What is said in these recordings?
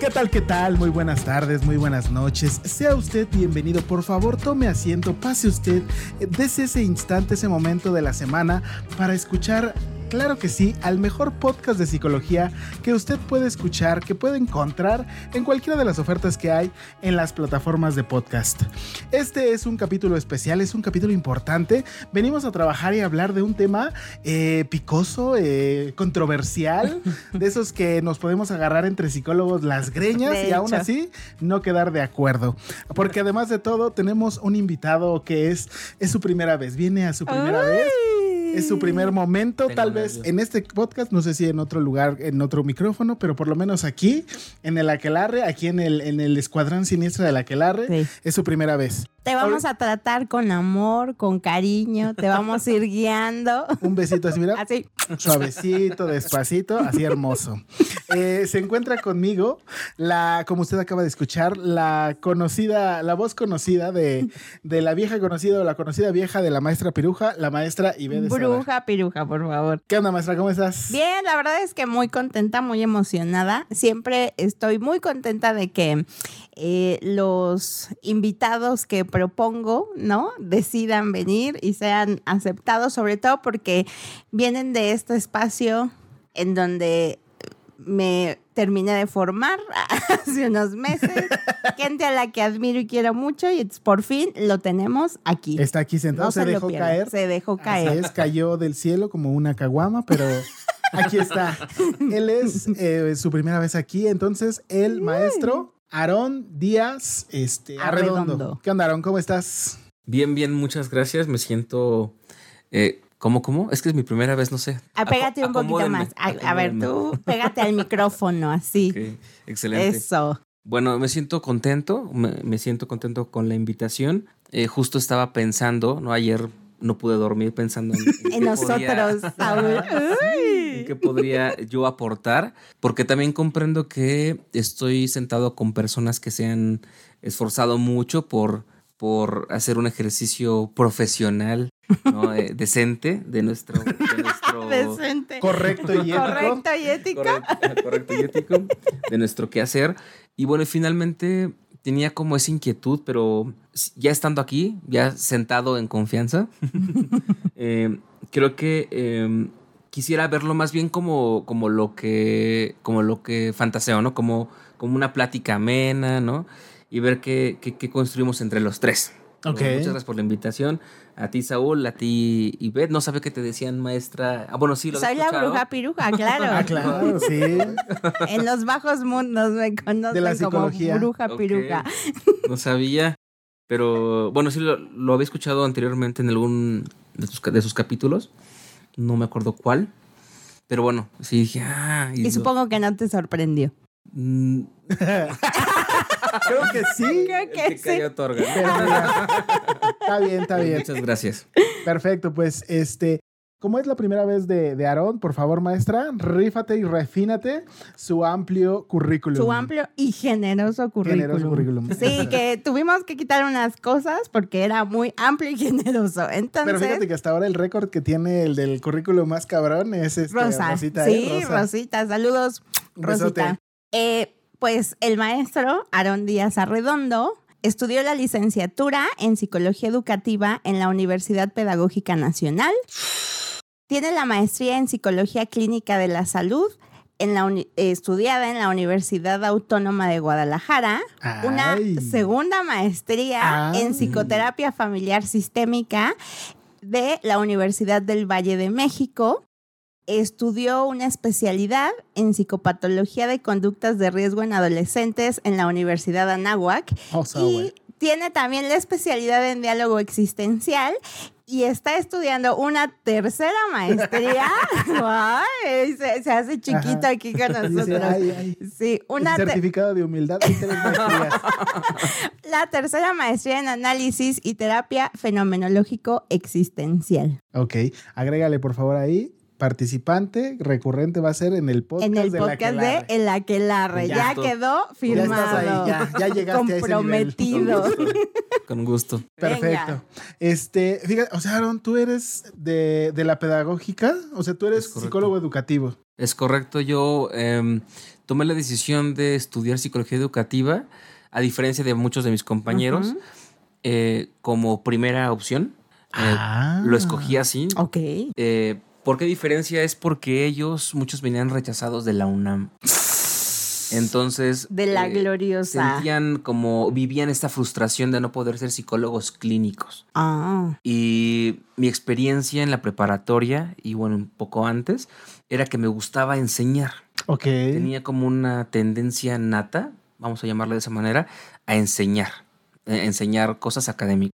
¿Qué tal? ¿Qué tal? Muy buenas tardes, muy buenas noches. Sea usted bienvenido. Por favor, tome asiento, pase usted, eh, dese ese instante, ese momento de la semana para escuchar Claro que sí, al mejor podcast de psicología que usted puede escuchar, que puede encontrar en cualquiera de las ofertas que hay en las plataformas de podcast. Este es un capítulo especial, es un capítulo importante. Venimos a trabajar y hablar de un tema eh, picoso, eh, controversial, de esos que nos podemos agarrar entre psicólogos las greñas y aún así no quedar de acuerdo. Porque además de todo, tenemos un invitado que es, es su primera vez, viene a su primera vez. Es su primer momento, Tengo tal vez en este podcast, no sé si en otro lugar, en otro micrófono, pero por lo menos aquí, en el Aquelarre, aquí en el, en el Escuadrón Siniestra del Aquelarre, Sí. es su primera vez. Te vamos a tratar con amor, con cariño, te vamos a ir guiando. Un besito así, mira, Así. suavecito, despacito, así hermoso. Eh, se encuentra conmigo la, como usted acaba de escuchar, la conocida, la voz conocida de, de la vieja conocida o la conocida vieja de la maestra Piruja, la maestra Ibe de Bruja, piruja, por favor. ¿Qué onda, maestra? ¿Cómo estás? Bien, la verdad es que muy contenta, muy emocionada. Siempre estoy muy contenta de que eh, los invitados que propongo, ¿no? Decidan venir y sean aceptados, sobre todo porque vienen de este espacio en donde me terminé de formar hace unos meses, gente a la que admiro y quiero mucho y por fin lo tenemos aquí. Está aquí sentado, No se, dejó caer. Se dejó Así caer. es, cayó del cielo como una caguama, pero aquí está. Él es eh, su primera vez aquí, entonces el maestro Aarón Díaz este, Arredondo. Arredondo. ¿Qué onda, Aarón? ¿Cómo estás? Bien, bien, muchas gracias. Me siento. Eh, ¿Cómo, cómo? Es que es mi primera vez, no sé. Ah, pégate un poquito más. A, a ver, tú pégate al micrófono, así. Excelente. Eso. Bueno, me siento contento, me, me siento contento con la invitación. Eh, justo estaba pensando, ¿no? Ayer no pude dormir pensando en, en En podía- nosotros, Saúl. en qué podría yo aportar, porque también comprendo que estoy sentado con personas que se han esforzado mucho por, por hacer un ejercicio profesional, ¿no? Eh, decente de nuestro... De nuestro Decente. Correcto y ético. Correcto y ético. correcto, correcto y ético de nuestro quehacer. Y bueno, y finalmente tenía como esa inquietud, pero ya estando aquí, ya sentado en confianza, eh, creo que eh, quisiera verlo más bien como, como lo que como lo que fantaseo, ¿no? Como, como una plática amena, ¿no? Y ver qué, qué- qué construimos entre los tres. Muchas gracias por la invitación. A ti, Saúl, a ti, Ivette. No sabía que te decían maestra. Ah, bueno, sí, lo Soy la bruja piruja, claro. Ah, claro, sí. En los bajos mundos me conocen De la como bruja piruja. No sabía. Pero bueno, sí lo, lo había escuchado anteriormente en algún de sus, de sus capítulos. No me acuerdo cuál. Pero bueno, sí dije, ah. Y supongo que no te sorprendió. Creo que sí. Creo que sí. otorga. Pero mira, está bien, está bien. Muchas gracias. Perfecto, pues este, como es la primera vez de, de Aarón, por favor, maestra, rífate y refínate su amplio currículum. Su amplio y generoso currículum. Generoso currículum. Sí, que tuvimos que quitar unas cosas porque era muy amplio y generoso. Entonces, Pero fíjate que hasta ahora el récord que tiene el del currículum más cabrón es este, Rosa. Rosita, ¿eh? sí, Rosa. Rosita. Saludos. Rosita. Eh, pues el maestro Aarón Díaz Arredondo estudió la licenciatura en Psicología Educativa en la Universidad Pedagógica Nacional. Tiene la maestría en Psicología Clínica de la Salud en la uni- eh, estudiada en la Universidad Autónoma de Guadalajara, una segunda maestría Ay. en psicoterapia familiar sistémica de la Universidad del Valle de México. Estudió una especialidad en psicopatología de conductas de riesgo en adolescentes en la Universidad Anáhuac O sea, y tiene también la especialidad en diálogo existencial y está estudiando una tercera maestría. Se, se hace chiquito Ajá. aquí con Dice, nosotros. ay, ay. Sí, una El certificado de humildad la tercera maestría en análisis y terapia fenomenológico existencial. Ok, agrégale por favor ahí. Participante recurrente va a ser en el podcast en el de la podcast de. El Aquelarre. Ya quedó Ya firmado. estás ahí, ya, ya llegaste a ese nivel. Comprometido. Con gusto. Perfecto. Venga. Este, fíjate, o sea, Aaron, tú eres de, de la pedagógica, o sea, tú eres psicólogo educativo. Es correcto, yo em, tomé la decisión de estudiar psicología educativa, a diferencia de muchos de mis compañeros, eh, como primera opción. Eh, Ah. Lo escogí así. Ok. Eh, ¿Por qué diferencia? Es porque ellos, muchos venían rechazados de la UNAM. Entonces. De la eh, gloriosa. Sentían como, vivían esta frustración de no poder ser psicólogos clínicos. Ah. Y mi experiencia en la preparatoria, y bueno, un poco antes, era que me gustaba enseñar. Ok. Tenía como una tendencia nata, vamos a llamarle de esa manera, a enseñar. eh, enseñar cosas académicas.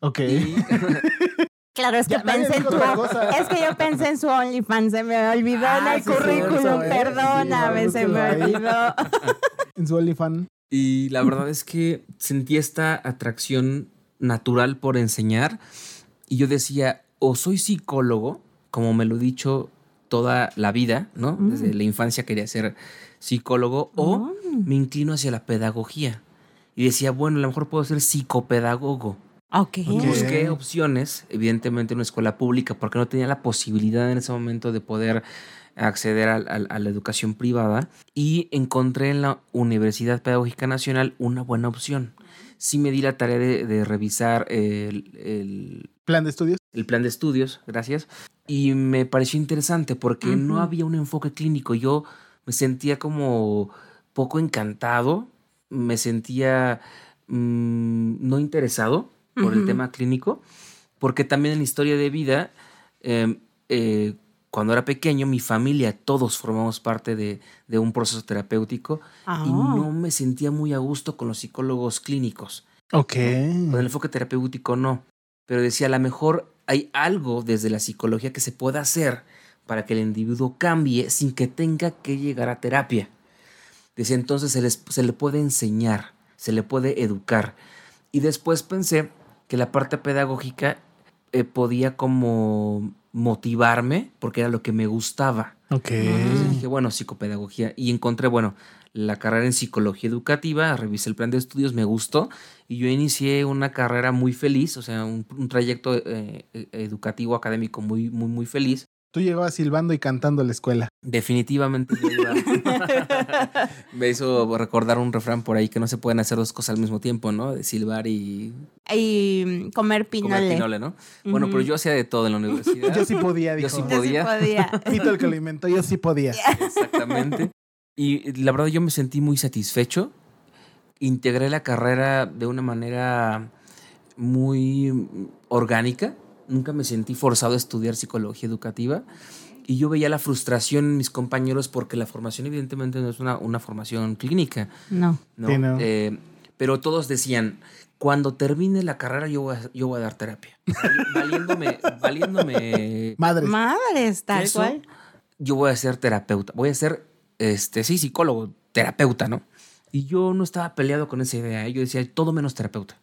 Ok. Y- Claro, es que Ya, pensé en tu, es que yo pensé en su OnlyFans, se me olvidó Ah, en el sí, currículum, ¿eh? perdóname, Sí, se me olvidó. En su OnlyFans. Y la verdad es que sentí esta atracción natural por enseñar. Y yo decía, o soy psicólogo, como me lo he dicho toda la vida, ¿no? Desde la infancia quería ser psicólogo, o me inclino hacia la pedagogía. Y decía, bueno, a lo mejor puedo ser psicopedagogo. Ok. Ok. Busqué opciones, evidentemente en una escuela pública, porque no tenía la posibilidad en ese momento de poder acceder a, la educación privada y encontré en la Universidad Pedagógica Nacional una buena opción. Sí me di la tarea de, de revisar el, el- Plan de estudios. el plan de estudios, gracias, y me pareció interesante porque no había un enfoque clínico. Yo me sentía como poco encantado, me sentía mm, no interesado por el Ujú. tema clínico, porque también en historia de vida, eh, eh, cuando era pequeño, mi familia, todos formamos parte de, de un proceso terapéutico Ah. y no me sentía muy a gusto con los psicólogos clínicos. Ok. Con el enfoque terapéutico no. Pero decía, a lo mejor hay algo desde la psicología que se pueda hacer para que el individuo cambie sin que tenga que llegar a terapia. Decía, entonces se, les- se le puede enseñar, se le puede educar. Y después pensé que la parte pedagógica eh, podía como motivarme porque era lo que me gustaba. Ok. Entonces dije, bueno, psicopedagogía. Y encontré, bueno, la carrera en psicología educativa, revisé el plan de estudios, me gustó. Y yo inicié una carrera muy feliz, o sea, un, un trayecto eh, eh, educativo, académico muy, muy, muy feliz. Tú llegabas silbando y cantando a la escuela. Definitivamente yo me hizo recordar un refrán por ahí que no se pueden hacer dos cosas al mismo tiempo, ¿no? De silbar y Y comer pinole. comer pinole, ¿no? Bueno, pero yo hacía de todo en la universidad. Yo sí podía, Yo dijo. Yo sí podía. podía. Pito el que lo inventó, yo sí podía. Exactamente. Y la verdad yo me sentí muy satisfecho. Integré la carrera de una manera muy orgánica. Nunca me sentí forzado a estudiar psicología educativa. Y yo veía la frustración en mis compañeros porque la formación evidentemente no es una, una formación clínica. No. ¿no? Sí, no. Eh, pero todos decían, cuando termine la carrera yo voy a, yo voy a dar terapia. Vali- Valiéndome, valiéndome Madres. Madres, tal eso, cual. Yo voy a ser terapeuta, voy a ser, este, sí, psicólogo, terapeuta, ¿no? Y yo no estaba peleado con esa idea. ¿eh? Yo decía, todo menos terapeuta.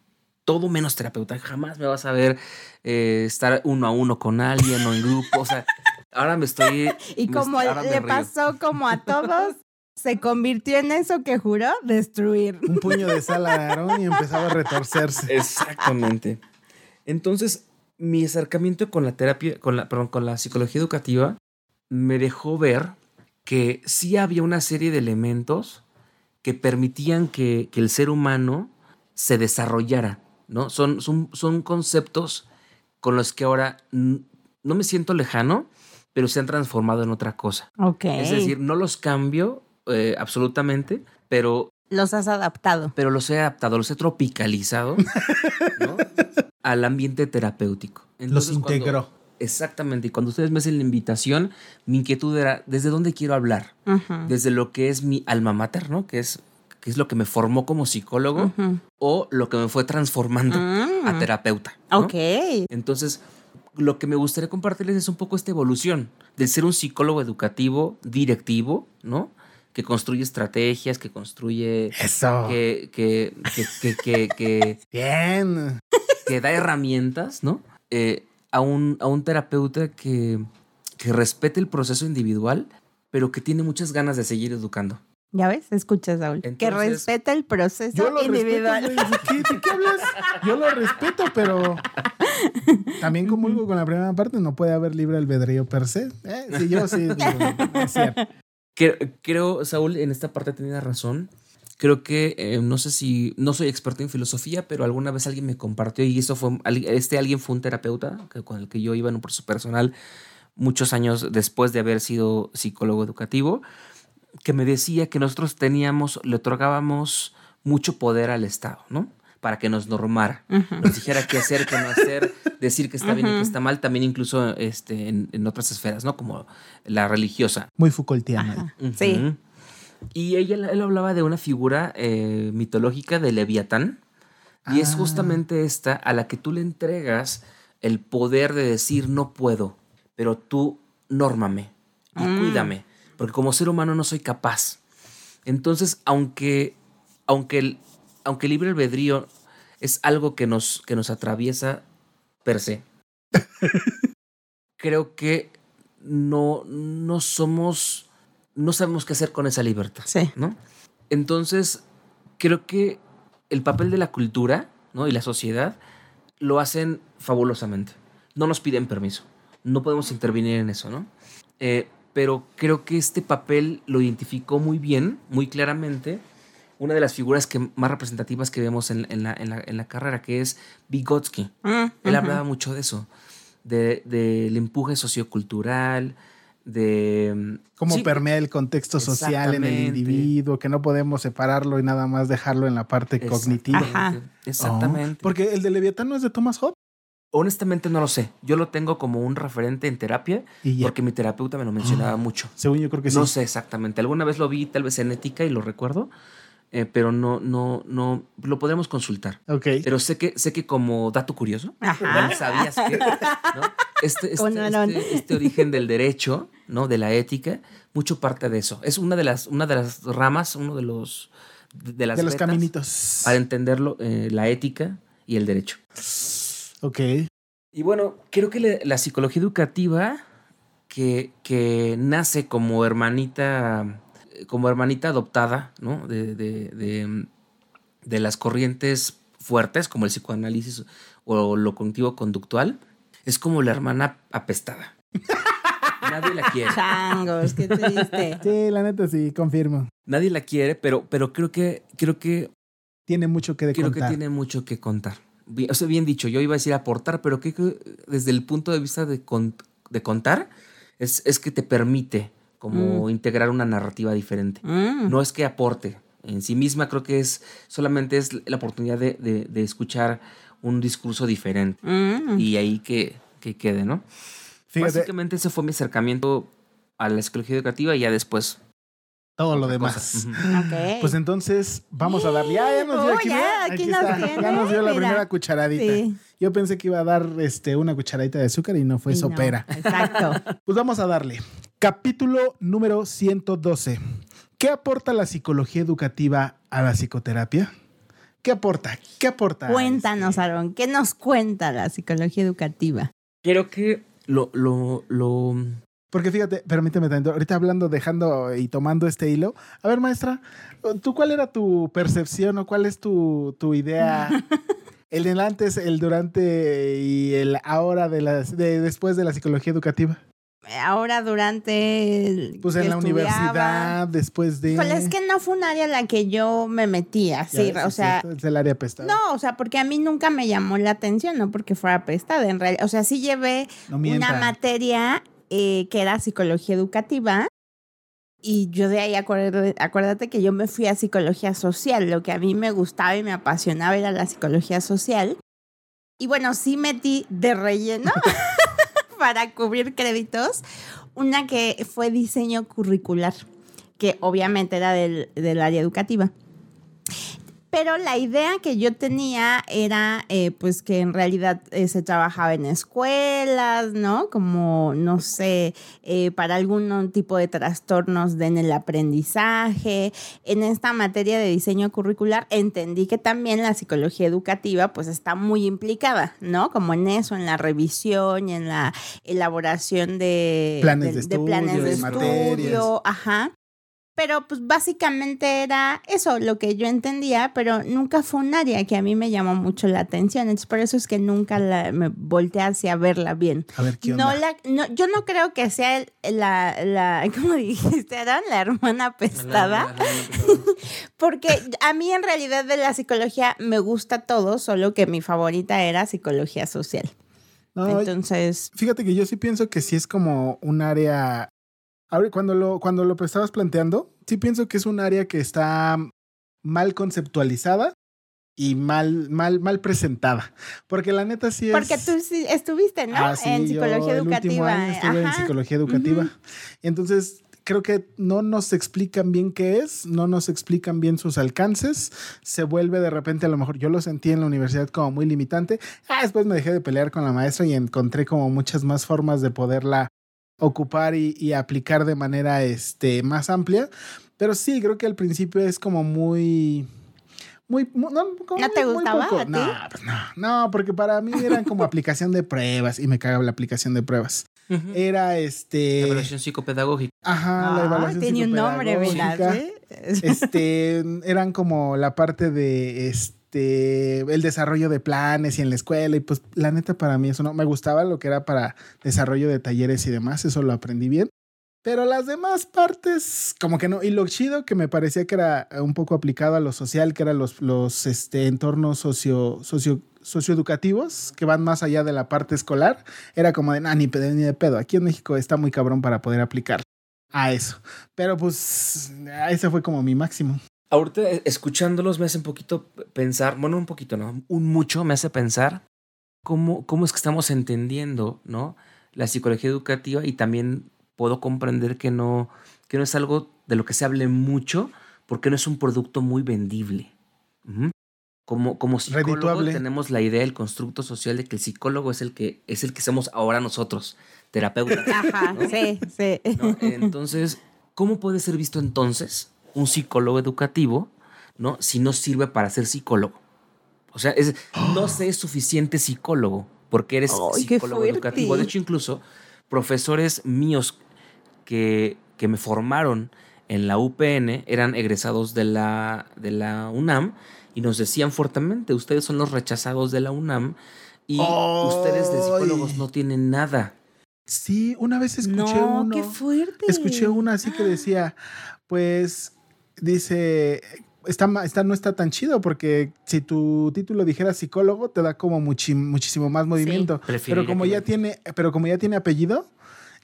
Todo menos terapeuta. Jamás me vas a ver eh, estar uno a uno con alguien o en grupo. O sea, ahora me estoy. Y me- como le pasó como a todos, se convirtió en eso que juró destruir. Un puño de sal a Aarón y empezaba a retorcerse. Exactamente. Entonces, mi acercamiento con la terapia, con la, perdón, con la psicología educativa, me dejó ver que sí había una serie de elementos que permitían que, que el ser humano se desarrollara, ¿no? Son, son, son conceptos con los que ahora no me siento lejano, pero se han transformado en otra cosa. Ok. Es decir, no los cambio eh, absolutamente, pero los has adaptado. pero los he adaptado, los he tropicalizado ¿no? al ambiente terapéutico. Los cuando- integró. exactamente. Y cuando ustedes me hacen la invitación, mi inquietud era desde dónde quiero hablar. Desde lo que es mi alma mater, ¿no? Que es, que es lo que me formó como psicólogo o lo que me fue transformando Mm. a terapeuta. ¿no? Ok. Entonces, lo que me gustaría compartirles es un poco esta evolución del ser un psicólogo educativo, directivo, ¿no? Que construye estrategias, que construye Eso. que, que, que, que, que, que- Bien. que da herramientas, ¿no? Eh, a, un, a un terapeuta que, que respete el proceso individual, pero que tiene muchas ganas de seguir educando. Ya ves, escucha, Saúl. que Entonces, respeta el proceso Yo lo individual. respeto. ¿De qué, de qué hablas? Yo lo respeto, pero también comulgo con la primera parte. No puede haber libre albedrío per se. Eh, sí, yo sí. digo, es cierto. Creo, Saúl, en esta parte tenía razón. Creo que, eh, no sé si, no soy experto en filosofía, pero alguna vez alguien me compartió y eso fue, este alguien fue un terapeuta que- con el que yo iba en un proceso personal muchos años después de haber sido psicólogo educativo, que me decía que nosotros teníamos, le otorgábamos mucho poder al Estado, ¿no? Para que nos normara, nos dijera qué hacer, qué no hacer, decir que está bien y que está mal, también incluso este, en, en otras esferas, ¿no? Como la religiosa. Muy Foucaultiana. Sí. Y ella, él hablaba de una figura eh, mitológica de Leviatán. Y es Ah. justamente esta a la que tú le entregas el poder de decir no puedo, pero tú nórmame y Mm. cuídame, porque como ser humano no soy capaz. Entonces, aunque, aunque, el, aunque el libre albedrío es algo que nos, que nos atraviesa per se, creo que no, no somos, no sabemos qué hacer con esa libertad. Sí. ¿no? Entonces, creo que el papel de la cultura ¿no? y la sociedad lo hacen fabulosamente. No nos piden permiso. No podemos intervenir en eso, ¿no? Eh, pero creo que este papel lo identificó muy bien, muy claramente, una de las figuras que, más representativas que vemos en, en la, en la- en la carrera, que es Vygotsky. Mm, Él hablaba mucho de eso, de- del empuje sociocultural, de... Cómo sí, permea el contexto social en el individuo, que no podemos separarlo y nada más dejarlo en la parte cognitiva. Exactamente. Ajá. Exactamente. Oh, porque el de Leviatán no es de Thomas Hobbes. Honestamente no lo sé. Yo lo tengo como un referente en terapia Y porque mi terapeuta me lo mencionaba mucho. Según yo creo que No sí. sé exactamente. Alguna vez lo vi tal vez en ética y lo recuerdo, eh, pero no, no, no, lo podremos consultar. Ok. Pero sé que, sé que como dato curioso, Ajá. sabías que ¿no? este, este, este- este origen del derecho, ¿no? De la ética, mucho parte de eso. Es una de las, una de las ramas, uno de los de las de los caminitos. para entenderlo, eh, la ética y el derecho. Ok. Y bueno, creo que la psicología educativa que, que nace como hermanita, como hermanita adoptada, ¿no? De, de- de- de las corrientes fuertes, como el psicoanálisis o lo cognitivo conductual, es como la hermana apestada. Nadie la quiere. Changos, qué triste. Sí, la neta sí, confirmo. Nadie la quiere, pero, pero creo que, creo que Tiene mucho que de Creo contar. que tiene mucho que contar. Bien- o sea, bien dicho, yo iba a decir aportar, pero que desde el punto de vista de, con- de contar, es, es que te permite como integrar una narrativa diferente. Mm. No es que aporte en sí misma, creo que es solamente es la oportunidad de, de- de escuchar un discurso diferente Mm. y ahí que, que quede, ¿no? Fíjate, Básicamente ese fue mi acercamiento a la psicología educativa y ya después. Todo lo demás. Pues entonces vamos a darle. Ya, ya nos dio Oh, aquí, ya, mira, aquí aquí nos está. tiene, Ya nos dio la mira. primera cucharadita. Sí. Yo pensé que iba a dar este, una cucharadita de azúcar y no fue Y no, sopera. Exacto. Pues vamos a darle. Capítulo número 112. ¿Qué aporta la psicología educativa a la psicoterapia? ¿Qué aporta? ¿Qué aporta? Cuéntanos, este? Aaron, ¿qué nos cuenta la psicología educativa? Creo que lo, lo, lo, Porque fíjate, permíteme tanto, ahorita hablando, dejando y tomando este hilo. A ver, maestra, ¿tú cuál era tu percepción o cuál es tu, tu idea? el del antes, el durante y el ahora de, la, de después de la psicología educativa. Ahora durante... el Pues en la universidad, después de... Es que no fue un área en la que yo me metí Ya así, ves, o sea, es el área pestada. no, o sea, porque a mí nunca me llamó la atención, no porque fuera pestada, en realidad, o sea, sí llevé No una materia eh, que era psicología educativa y yo de ahí acuérdate, acuérdate que yo me fui a psicología social, lo que a mí me gustaba y me apasionaba era la psicología social. Y bueno, sí metí de relleno para cubrir créditos una que fue diseño curricular, que obviamente era del, del área educativa. Pero la idea que yo tenía era, eh, pues, que en realidad eh, se trabajaba en escuelas, ¿no? Como, no sé, eh, para algún tipo de trastornos de- en el aprendizaje. En esta materia de diseño curricular entendí que también la psicología educativa, pues, está muy implicada, ¿no? Como en eso, en la revisión y en la elaboración de Planes de estudio, planes de de materias. estudio, ajá. Pero pues básicamente era eso lo que yo entendía, pero nunca fue un área que a mí me llamó mucho la atención. Entonces por eso es que nunca la, me volteé hacia verla bien. A ver, ¿qué No onda? la, no, yo no creo que sea el- la, la, ¿cómo dijiste? Era la hermana pestada. Porque a mí en realidad de la psicología me gusta todo, solo que mi favorita era psicología social. No, Entonces, Fíjate que yo sí pienso que sí es como un área. Ahora, cuando lo, cuando lo estabas planteando, sí pienso que es un área que está mal conceptualizada y mal, mal, mal presentada. Porque la neta sí es. porque tú sí estuviste, ¿no? Ah, sí, en yo psicología el último educativa. año estuve en Ajá. psicología educativa. Ujú. Entonces, creo que no nos explican bien qué es, no nos explican bien sus alcances. Se vuelve de repente, a lo mejor yo lo sentí en la universidad como muy limitante. Ah, después me dejé de pelear con la maestra y encontré como muchas más formas de poderla ocupar y, y aplicar de manera este, más amplia. Pero sí, creo que al principio es como muy... Muy, mu- no, como ¿No te muy- muy gustaba poco. a ti? No, pues no, no, porque para mí eran como aplicación de pruebas y me cagaba la aplicación de pruebas. Ujú. Era este. Evaluación psicopedagógica. Ajá, la Ah, evaluación tiene un nombre, psicopedagógica. ¿verdad? ¿eh? Este, eran como la parte de este, el desarrollo de planes y en la escuela. Y pues, la neta, para mí eso no me gustaba lo que era para desarrollo de talleres y demás. Eso lo aprendí bien. Pero las demás partes, como que no. Y lo chido que me parecía que era un poco aplicado a lo social, que eran los, los este, entornos socio, socio, socioeducativos, que van más allá de la parte escolar, era como de, nah, ni, pedo, ni de pedo. Aquí en México está muy cabrón para poder aplicar a eso. Pero pues, ese fue como mi máximo. Ahorita eh, escuchándolos me hace un poquito pensar, bueno, un poquito, ¿no? Un mucho me hace pensar cómo, cómo es que estamos entendiendo, ¿no? La psicología educativa y también puedo comprender que no, que no es algo de lo que se hable mucho porque no es un producto muy vendible. Como, como psicólogo Redituable. tenemos la idea del constructo social de que el psicólogo es el que, es el que somos ahora nosotros, terapeutas. Ajá, sí, sí. ¿no? Entonces, ¿cómo puede ser visto entonces un psicólogo educativo, ¿no? Si no sirve para ser psicólogo. O sea, es, no se es suficiente psicólogo porque eres Ay, psicólogo educativo. De hecho, incluso profesores míos que, que me formaron en la UPN eran egresados de la, de la UNAM y nos decían fuertemente, ustedes son los rechazados de la UNAM y ustedes de psicólogos no tienen nada. Sí, una vez escuché no, uno. qué fuerte. Escuché una así que decía, pues, dice, está, no está tan chido porque si tu título dijera psicólogo, te da como muchi- muchísimo más movimiento. Pero como ya tiene, pero como ya tiene apellido,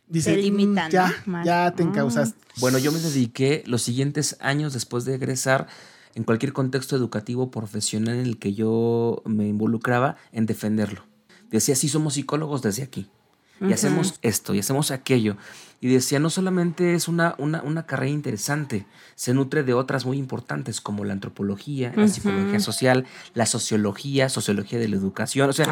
dice, Te limita, "Mm, ya, ya te Ah. encausas. Bueno, yo me dediqué los siguientes años después de egresar en cualquier contexto educativo profesional en el que yo me involucraba en defenderlo. Decía, sí somos psicólogos desde aquí. Y hacemos esto y hacemos aquello. Y decía, no solamente es una, una, una carrera interesante, se nutre de otras muy importantes como la antropología, la psicología social, la sociología, sociología de la educación. O sea,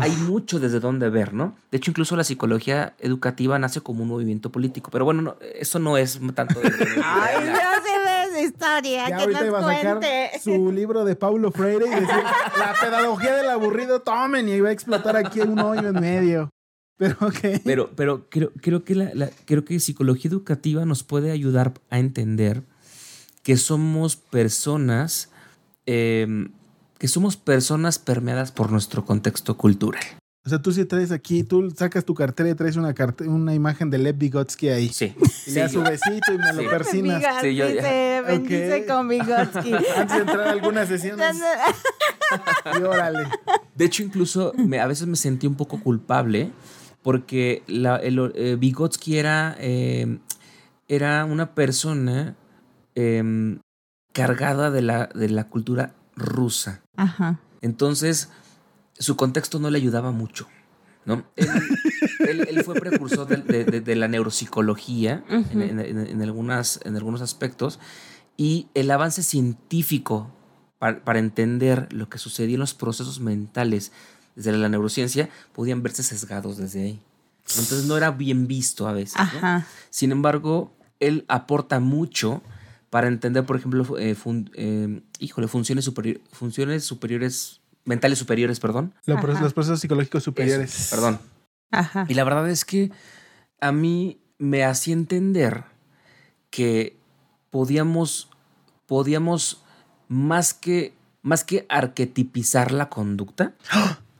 hay mucho desde dónde ver, ¿no? De hecho, incluso la psicología educativa nace como un movimiento político. Pero bueno, no, eso no es tanto de Ay, no se ve, historia, Ya que nos iba a sacar cuente. su libro de Paulo Freire y decir, la pedagogía del aburrido, tomen, y iba a explotar aquí un hoyo en medio. Pero ok. Pero, pero creo, creo, que la, la- creo que psicología educativa nos puede ayudar a entender que somos personas, eh, que somos personas permeadas por nuestro contexto cultural. O sea, tú sí traes aquí, tú sacas tu cartera y traes una, carte- una imagen de Lev Vygotsky ahí. Sí. Y le das su besito y me lo persinas. Vygotsky Sí, yo- se bendice Ok. con Vygotsky. Antes de entrar a algunas sesiones. Y órale. De hecho, incluso me- a veces me sentí un poco culpable porque la, el, eh, Vygotsky era, eh, era una persona eh, cargada de la, de la cultura rusa. Ajá. Entonces, su contexto no le ayudaba mucho. ¿no? Él, él- él fue precursor de, de- de- de la neuropsicología en algunas, en algunos aspectos y el avance científico para, para entender lo que sucedía en los procesos mentales desde la neurociencia podían verse sesgados desde ahí. Entonces no era bien visto a veces. ¿no? Ajá. Sin embargo, él aporta mucho para entender, por ejemplo, eh, fun- eh, híjole, funciones, superior- funciones superiores, mentales superiores, perdón. Los procesos psicológicos superiores. Eso, perdón. Ajá. Y la verdad es que a mí me hacía entender que podíamos, podíamos más que, más que arquetipizar la conducta,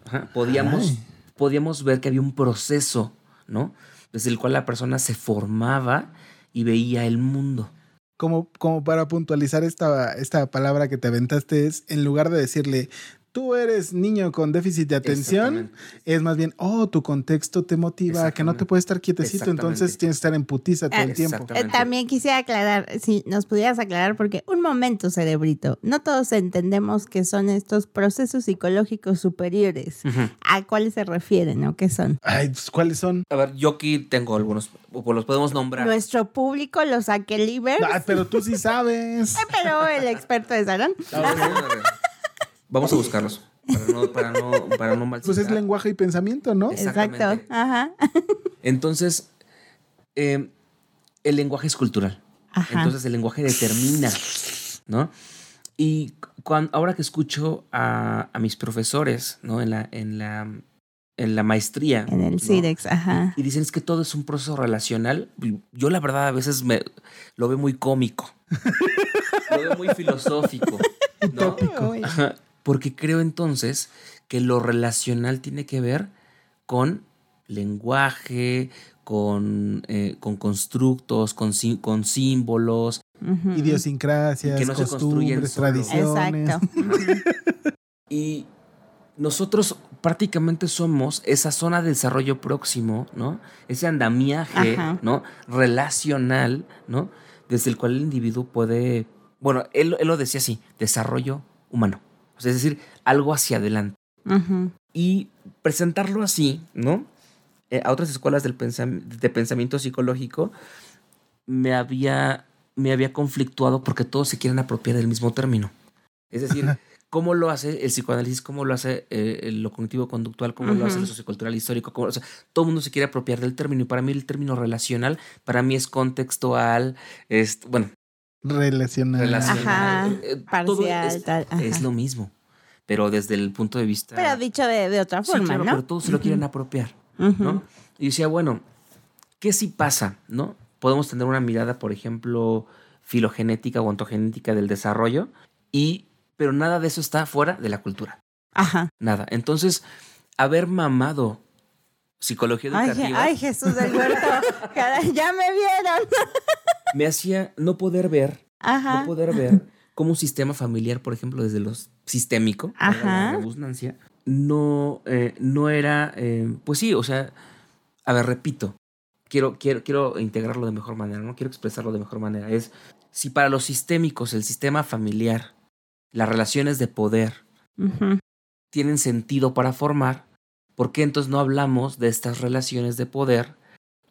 ajá, podíamos, Ay. podíamos ver que había un proceso, ¿no? Desde el cual la persona se formaba y veía el mundo. Como, como para puntualizar esta, esta palabra que te aventaste es, en lugar de decirle, tú eres niño con déficit de atención, es más bien, oh, tu contexto te motiva a que no te puedes estar quietecito, entonces tienes que estar en putiza todo el Ah, tiempo. Eh, También quisiera aclarar, si nos pudieras aclarar, porque un momento, cerebrito, no todos entendemos qué son estos procesos psicológicos superiores. ¿A cuáles se refieren o qué son? Ay, pues, ¿cuáles son? A ver, yo aquí tengo algunos, o los podemos nombrar. Nuestro público, los aquelivers, Ah, pero tú sí sabes. pero el experto de salón. Vamos a buscarlos. Para no, para no, para no mal Pues es lenguaje y pensamiento, ¿no? Exacto. Ajá. Entonces, eh, el lenguaje es cultural. Ajá. Entonces, el lenguaje determina, ¿no? Y cuan- ahora que escucho a, a mis profesores, ¿no? En la, en la, en la maestría. en el ¿no? CIREX, ajá. Y dicen es que todo es un proceso relacional. Yo la verdad a veces me lo veo muy cómico. lo veo muy filosófico. ¿no? Uy. Porque creo entonces que lo relacional tiene que ver con lenguaje, con, eh, con constructos, con, con símbolos. Ujú. Idiosincrasias, Que no se construyen costumbres, solo. tradiciones. Exacto. Y nosotros prácticamente somos esa zona de desarrollo próximo, ¿no? Ese andamiaje, Ajá. ¿no? Relacional, ¿no? Desde el cual el individuo puede, bueno, él, él lo decía así, desarrollo humano. O sea, es decir, algo hacia adelante. Y presentarlo así, ¿no? Eh, a otras escuelas del pensam- de pensamiento psicológico me había, me había conflictuado porque todos se quieren apropiar del mismo término. Es decir, ¿cómo lo hace el psicoanálisis? ¿Cómo lo hace eh, lo cognitivo-conductual? ¿Cómo lo hace el sociocultural histórico? ¿Cómo- o sea, todo el mundo se quiere apropiar del término. Y para mí el término relacional, para mí es contextual, es, bueno, Relacional. relacional. Ajá, eh, eh, parcial, es, tal, ajá. es lo mismo. Pero desde el punto de vista... Pero dicho de, de otra Sí, forma, claro, ¿no? pero todos se lo quieren apropiar. ¿no? Y decía, bueno, ¿qué sí pasa, no? Podemos tener una mirada, por ejemplo, filogenética o ontogenética del desarrollo, y, pero nada de eso está fuera de la cultura. Ajá. Nada. Entonces, haber mamado psicología Ay, educativa Je- ay, Jesús del huerto. Ya me vieron. me hacía no poder ver, Ajá. no poder ver cómo un sistema familiar, por ejemplo, desde lo sistémico, Ajá. la redundancia, no, eh, no era, eh, pues sí, o sea, a ver, repito, quiero, quiero, quiero integrarlo de mejor manera, no quiero expresarlo de mejor manera. Es si para los sistémicos el sistema familiar, las relaciones de poder tienen sentido para formar, ¿por qué entonces no hablamos de estas relaciones de poder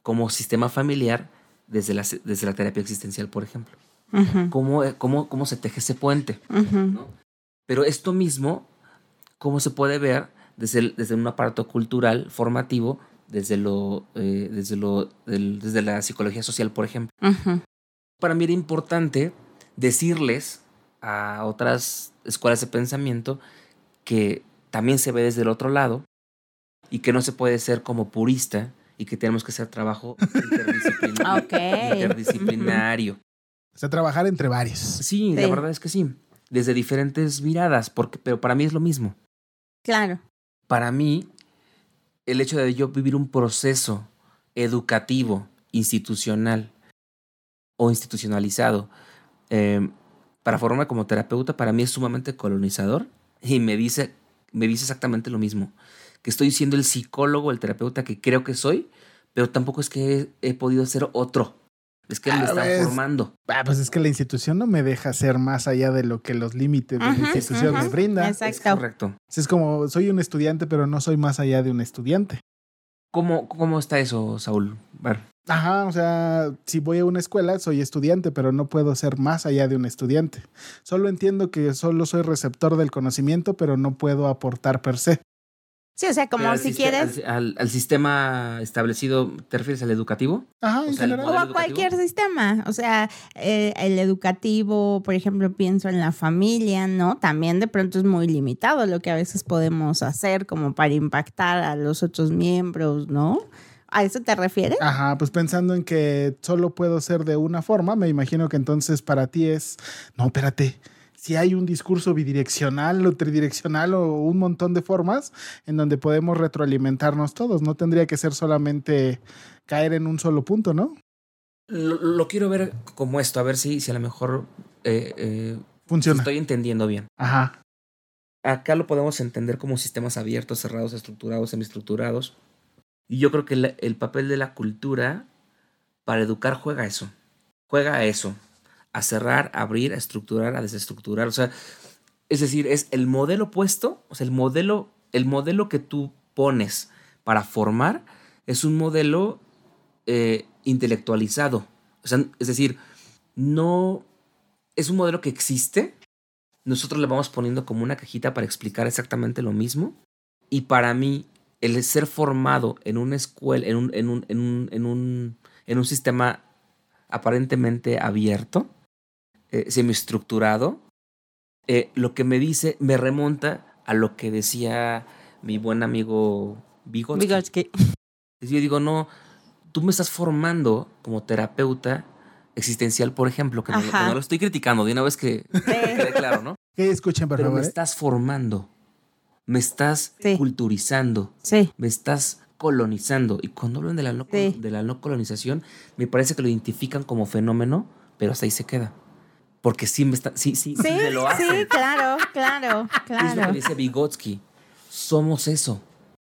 como sistema familiar desde la, desde la terapia existencial, por ejemplo? ¿Cómo, cómo, cómo se teje ese puente? ¿no? Pero esto mismo, ¿cómo se puede ver desde, el- desde un aparato cultural formativo, desde, lo, eh, desde, lo, desde la psicología social, por ejemplo? Para mí era importante decirles a otras escuelas de pensamiento que también se ve desde el otro lado y que no se puede ser como purista y que tenemos que hacer trabajo interdisciplinario. Ok. interdisciplinario. O sea, trabajar entre varios. Sí, la verdad es que sí. Desde diferentes miradas, porque, pero para mí es lo mismo. Claro. Para mí, el hecho de yo vivir un proceso educativo, institucional o institucionalizado, eh, para formarme como terapeuta, para mí es sumamente colonizador y me dice, me dice exactamente lo mismo. Que estoy siendo el psicólogo, el terapeuta que creo que soy, pero tampoco es que he, he podido ser otro. Es que me Ah, están ves. formando. Ah, pues es que la institución no me deja ser más allá de lo que los límites de la institución me brinda. Es Exacto. correcto. Es como, soy un estudiante, pero no soy más allá de un estudiante. ¿Cómo, cómo está eso, Saúl? Ver. Ajá, o sea, si voy a una escuela, soy estudiante, pero no puedo ser más allá de un estudiante. Solo entiendo que solo soy receptor del conocimiento, pero no puedo aportar per se. Sí, o sea, como si quieres. Al, al- al sistema establecido, ¿te refieres al educativo? Ajá, O en sea, el. O a educativo? cualquier sistema. O sea, eh, el educativo, por ejemplo, pienso en la familia, ¿no? También de pronto es muy limitado lo que a veces podemos hacer como para impactar a los otros miembros, ¿no? ¿A eso te refieres? Ajá, pues pensando en que solo puedo ser de una forma, me imagino que entonces para ti es, no, espérate, si hay un discurso bidireccional o tridireccional o un montón de formas en donde podemos retroalimentarnos todos, no tendría que ser solamente caer en un solo punto, ¿no? Lo, lo quiero ver como esto, a ver si, si a lo mejor eh, eh, Funciona. estoy entendiendo bien. Ajá. Acá lo podemos entender como sistemas abiertos, cerrados, estructurados, semiestructurados. Y yo creo que el papel de la cultura para educar juega eso. Juega a eso. A cerrar, a abrir, a estructurar, a desestructurar. O sea, es decir, es el modelo puesto, o sea, el modelo, el modelo que tú pones para formar es un modelo eh, intelectualizado. O sea, es decir, no es un modelo que existe. Nosotros le vamos poniendo como una cajita para explicar exactamente lo mismo. Y para mí, el ser formado en una escuela, en un, en un, en un, en un, en un sistema aparentemente abierto, eh, semiestructurado, eh, lo que me dice me remonta a lo que decía mi buen amigo Vygotsky. Vygotsky. Yo digo, no, tú me estás formando como terapeuta existencial, por ejemplo, que no, que Ajá. no lo estoy criticando de una vez que quede claro, ¿no? Que escuchen, por Pero favor. me ¿eh? estás formando, me estás Sí. culturizando, Sí. me estás colonizando. Y cuando hablan de la, no, Sí. de la no colonización, me parece que lo identifican como fenómeno, pero hasta ahí se queda. Porque sí me está, sí, sí, sí, Sí, me lo hacen. sí, claro, claro, Es lo que claro. dice Vygotsky. Somos eso.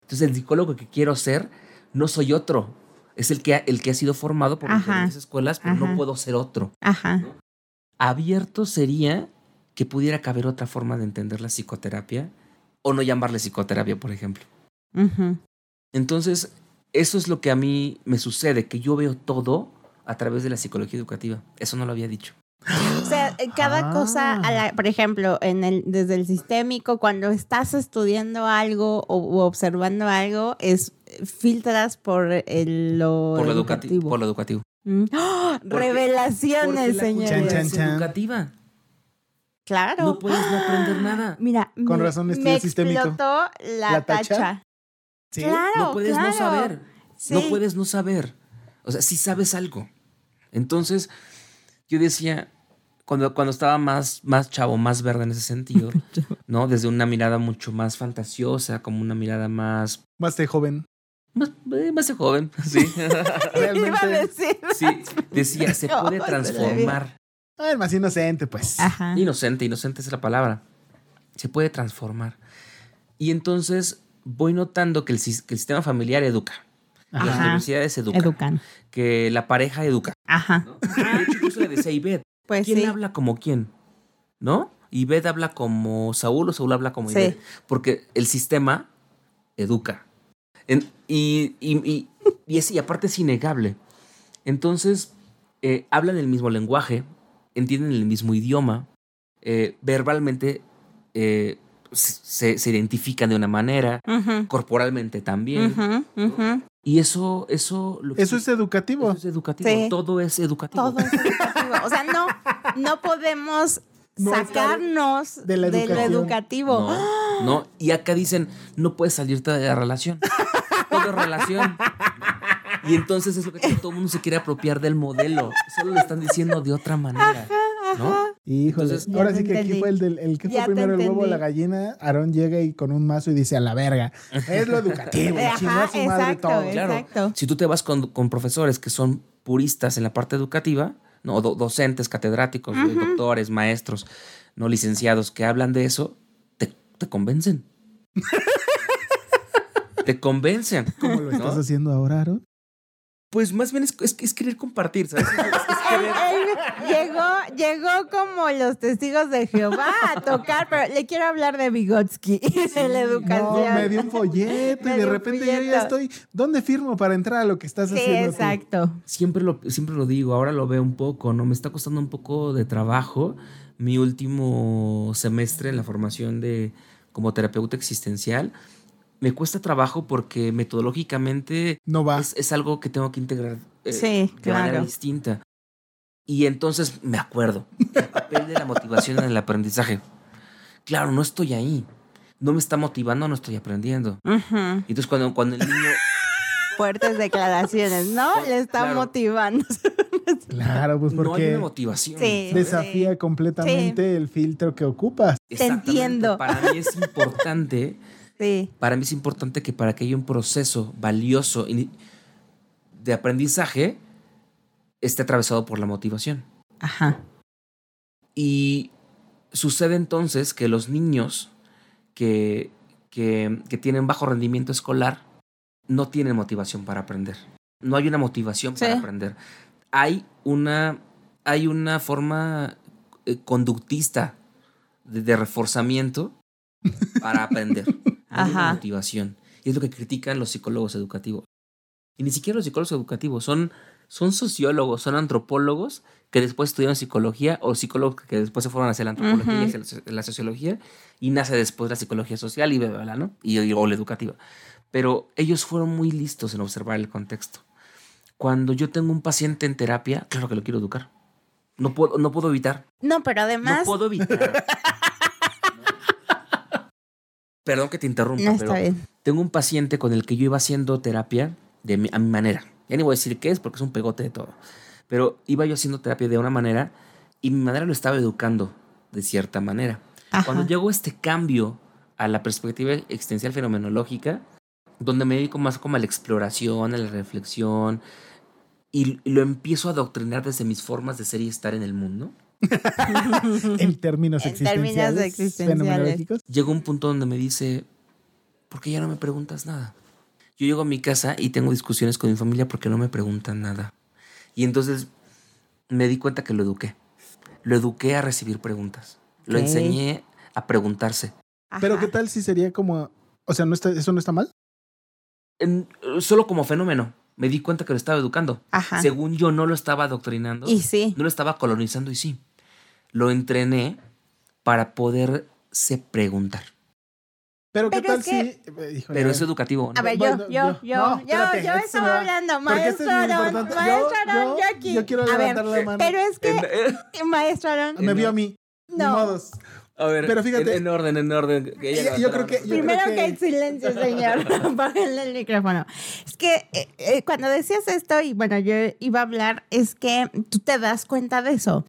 Entonces, el psicólogo que quiero ser no soy otro. Es el que ha, el que ha sido formado por diferentes escuelas, pero Ajá. no puedo ser otro. Ajá. Abierto sería que pudiera caber otra forma de entender la psicoterapia o no llamarle psicoterapia, por ejemplo. Ujú. Entonces, eso es lo que a mí me sucede, que yo veo todo a través de la psicología educativa. Eso no lo había dicho. O sea, cada Ah. cosa, a la- por ejemplo, en el, desde el sistémico, cuando estás estudiando algo o u observando algo, es filtras por el, lo Por lo, educati- educativo. por lo educativo. Mm. ¡Oh! Porque- Revelaciones, señores. cultura Chan, es chan, chan. educativa. Claro. No puedes no aprender nada. Mira, Con me- razón me sistémico. explotó la, ¿La tacha? tacha. Sí. Claro, no puedes claro. no saber. Sí. No puedes no saber. O sea, sí sabes algo. Entonces, yo decía, cuando, cuando estaba más, más chavo, más verde en ese sentido, ¿no? Desde una mirada mucho más fantasiosa, como una mirada más. Más de joven. Más, eh, más de joven, sí. Iba a Realmente. decir. sí, decía, se puede transformar. Ah, más inocente, pues. Ajá. Inocente, inocente es la palabra. Se puede transformar. Y entonces voy notando que el, sis- que el sistema familiar educa, que las Ajá. universidades educan, Educan. que la pareja educa. Ajá. ¿no? De hecho, incluso le decía a Ivette, Pues ¿quién sí. habla como quién? ¿No? Ivette habla como Saúl o Saúl habla como Sí. Ivette. Porque el sistema educa. En- y, y, y, y es- y aparte es innegable. Entonces, eh, hablan el mismo lenguaje, entienden el mismo idioma, eh, verbalmente eh, se, se identifican de una manera, corporalmente también. ujú, ujú. Y eso, eso, lo que- Eso es educativo. eso es educativo. Sí. Todo es educativo. Todo es educativo. O sea, no, no podemos No sacarnos de la de lo educativo. No, no. Y acá dicen, no puedes salirte de la relación. Todo es relación. Y entonces es lo que todo el mundo se quiere apropiar del modelo. Solo lo están diciendo de otra manera. ¿No? Híjole, Entonces- ahora sí que aquí fue el del el que fue Ya primero el huevo o la gallina. Aarón llega y con un mazo y dice a la verga. Es lo educativo, Ajá, su madre exacto, todo. Claro. Claro. Si tú te vas con, con profesores que son puristas en la parte educativa, no, do- docentes, catedráticos, doctores, maestros, no licenciados que hablan de eso, te, te convencen. te convencen. ¿Cómo lo ¿no? estás haciendo ahora, Aarón? Pues más bien es, es- es querer compartir, ¿sabes? Es- es Él, él llegó, llegó como los testigos de Jehová a tocar, pero le quiero hablar de Vygotsky, de la educación. No, me dio un folleto Me y de repente yo ya estoy. ¿Dónde firmo para entrar a lo que estás Sí, haciendo? tú? exacto. siempre lo, siempre lo digo, ahora lo veo un poco, ¿no? Me está costando un poco de trabajo mi último semestre en la formación de como terapeuta existencial. Me cuesta trabajo porque metodológicamente No va. es, es algo que tengo que integrar eh, Sí, de manera claro. distinta. Y entonces me acuerdo, el papel de la motivación en el aprendizaje. Claro, no estoy ahí. No me está motivando, no estoy aprendiendo. Entonces cuando, cuando el niño... Fuertes declaraciones, ¿no? Le está Claro. motivando. Claro, pues no hay porque una motivación. Sí. desafía completamente el filtro que ocupas. Exactamente. entiendo. Para mí es importante, Sí. para mí es importante que para que haya un proceso valioso de aprendizaje esté atravesado por la motivación. Ajá. Y sucede entonces que los niños que, que, que tienen bajo rendimiento escolar no tienen motivación para aprender. No hay una motivación para aprender. Hay una, hay una forma eh, conductista de, de reforzamiento para aprender. Hay una Ajá. motivación. Y es lo que critican los psicólogos educativos. Y ni siquiera los psicólogos educativos, son, son sociólogos, son antropólogos que después estudiaron psicología o psicólogos que después se fueron hacia la antropología y hacia la- sociología y nace después la psicología social y bla, bla, bla, ¿no? Y, y- o la educativa. Pero ellos fueron muy listos en observar el contexto. Cuando yo tengo un paciente en terapia, claro que lo quiero educar. No puedo, no puedo evitar. No, pero además. No puedo evitar. Perdón que te interrumpa, No, pero tengo un paciente con el que yo iba haciendo terapia de mi- a mi manera. Ya ni voy a decir qué es porque es un pegote de todo. Pero iba yo haciendo terapia de una manera y mi manera lo estaba educando de cierta manera. Ajá. Cuando llegó este cambio a la perspectiva existencial fenomenológica, donde me dedico más como a la exploración, a la reflexión, y lo empiezo a adoctrinar desde mis formas de ser y estar en el mundo, En términos En existenciales. términos existenciales. fenomenológicos. llegó un punto donde me dice, ¿por qué ya no me preguntas nada? Yo llego a mi casa y tengo discusiones con mi familia porque no me preguntan nada. Y entonces me di cuenta que lo eduqué. Lo eduqué a recibir preguntas. Lo enseñé a preguntarse. Pero qué tal si sería como. O sea, ¿no está, ¿eso no está mal? En- solo como fenómeno. Me di cuenta que lo estaba educando. Ajá. Según yo no lo estaba adoctrinando. Y sí. No lo estaba colonizando y sí. Lo entrené para poderse preguntar. Pero qué Pero tal es que- si. eh, híjole, Pero es educativo. ¿no? A ver, yo, yo, yo- yo, no, yo, espérate, yo se estaba va. hablando, maestro Aarón, maestro Aarón, yo- yo aquí. yo quiero a ver, levantar la mano. pero es que, En- maestro Aarón, Me vio a mí. No. modos. A ver, Pero fíjate- En, en orden, en orden. que ella Yo- creo que- yo primero creo que... hay silencio, señor. Bájenle el micrófono. Es que eh, eh, cuando decías esto, y bueno, yo iba a hablar, es que tú te das cuenta de eso.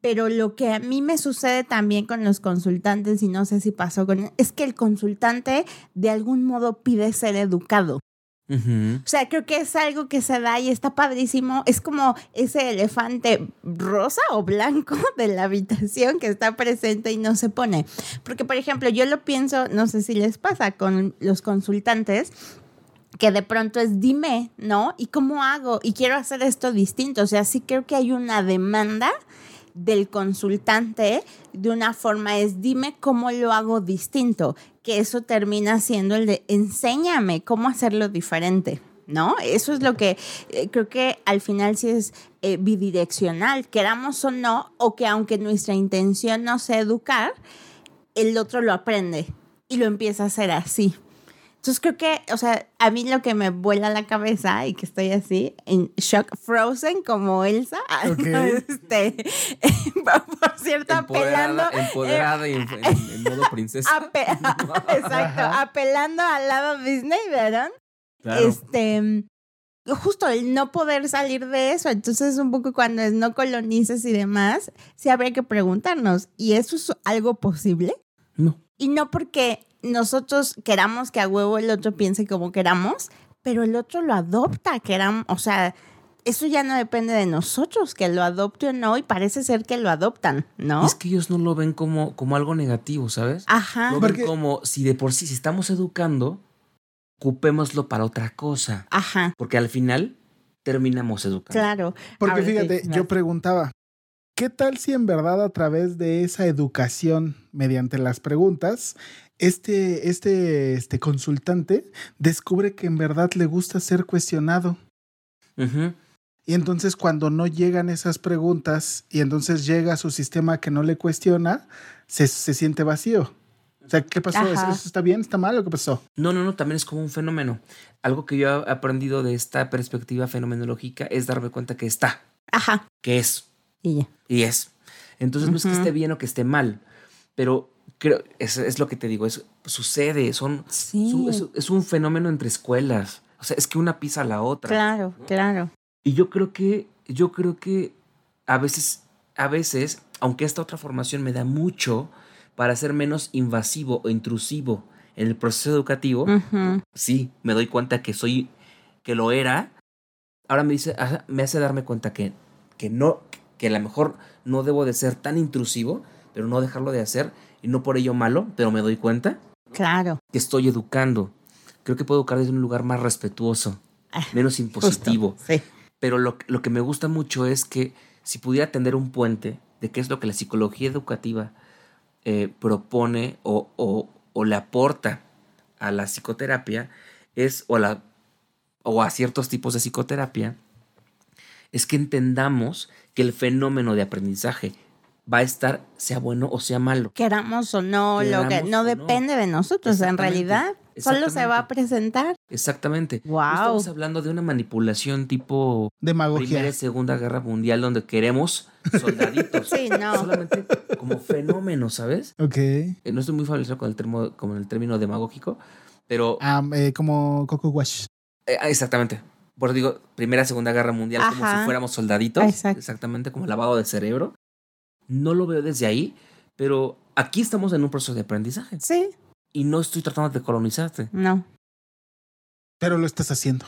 Pero lo que a mí me sucede también con los consultantes, y no sé si pasó con es que el consultante de algún modo pide ser educado. Ujú. O sea, creo que es algo que se da y está padrísimo. Es como ese elefante rosa o blanco de la habitación que está presente y no se pone. Porque, por ejemplo, yo lo pienso, no sé si les pasa con los consultantes, que de pronto es dime, ¿no? ¿Y cómo hago? Y quiero hacer esto distinto. O sea, sí creo que hay una demanda del consultante de una forma es dime cómo lo hago distinto, que eso termina siendo el de enséñame cómo hacerlo diferente. ¿No? Eso es lo que eh, creo que al final sí es eh, bidireccional, queramos o no, o que aunque nuestra intención no sea educar, el otro lo aprende y lo empieza a hacer así. Entonces creo que, o sea, a mí lo que me vuela la cabeza y que estoy así, en shock, frozen como Elsa. Ok. Este, por cierto, apelando. Empoderada, empoderada y en, en- en modo princesa. ape- exacto, apelando al lado Disney, ¿verdad? Claro. Este, justo el no poder salir de eso. Entonces, un poco cuando es no colonices y demás, sí habría que preguntarnos, ¿y eso es algo posible? No. Y no porque nosotros queramos que a huevo el otro piense como queramos, pero el otro lo adopta, queramos, o sea, eso ya no depende de nosotros, que lo adopte o no, y parece ser que lo adoptan, ¿no? Es que ellos no lo ven como, como algo negativo, ¿sabes? Ajá, Lo ven Porque- como si de por sí, si estamos educando, ocupémoslo para otra cosa. ajá, Porque al final terminamos educando. claro. Porque fíjate, yo preguntaba, ¿qué tal si en verdad a través de esa educación mediante las preguntas, este, este, este consultante descubre que en verdad le gusta ser cuestionado? Y entonces cuando no llegan esas preguntas y entonces llega a su sistema que no le cuestiona, se, se siente vacío. O sea, ¿qué pasó? ¿Eso, está bien? ¿Está mal? ¿O qué pasó? No, no, no, también es como un fenómeno. Algo que yo he aprendido de esta perspectiva fenomenológica es darme cuenta que está, Ajá, que es, y ya. y es. Entonces no es que esté bien o que esté mal, pero creo, es, es lo que te digo, es, sucede, son, Sí. es, es un fenómeno entre escuelas. O sea, es que una pisa a la otra. Claro, claro. Y yo creo que, yo creo que a veces, a veces, aunque esta otra formación me da mucho para ser menos invasivo o intrusivo en el proceso educativo, sí, me doy cuenta que soy, que lo era. Ahora me dice, me hace darme cuenta que, que no, que a lo mejor no debo de ser tan intrusivo, pero no dejarlo de hacer y no por ello malo, pero me doy cuenta Claro. que estoy educando. Creo que puedo educar desde un lugar más respetuoso, Ah, menos impositivo. Justo, Sí. Pero lo, lo que me gusta mucho es que si pudiera tender un puente de qué es lo que la psicología educativa eh, propone o, o- o le aporta a la psicoterapia, es, o, a la, o a ciertos tipos de psicoterapia, es que entendamos que el fenómeno de aprendizaje va a estar, sea bueno o sea malo. Queramos o no, lo que no depende de nosotros, en realidad. Solo se va a presentar. Exactamente. Wow. estamos hablando de una manipulación tipo Demagogia. Primera y Segunda Guerra Mundial donde queremos soldaditos. Sí, no. Solamente como fenómeno, ¿sabes? Ok. Eh, No estoy muy familiarizado con el, termo, con el término demagógico, pero eh, como Coco Wash. eh, ah, exactamente. Por eso digo, Primera, Segunda Guerra Mundial, como si fuéramos soldaditos. Exacto. Exactamente, como lavado de cerebro. No lo veo desde ahí, pero aquí estamos en un proceso de aprendizaje. Sí, Y no estoy tratando de colonizarte. no. Pero lo estás haciendo.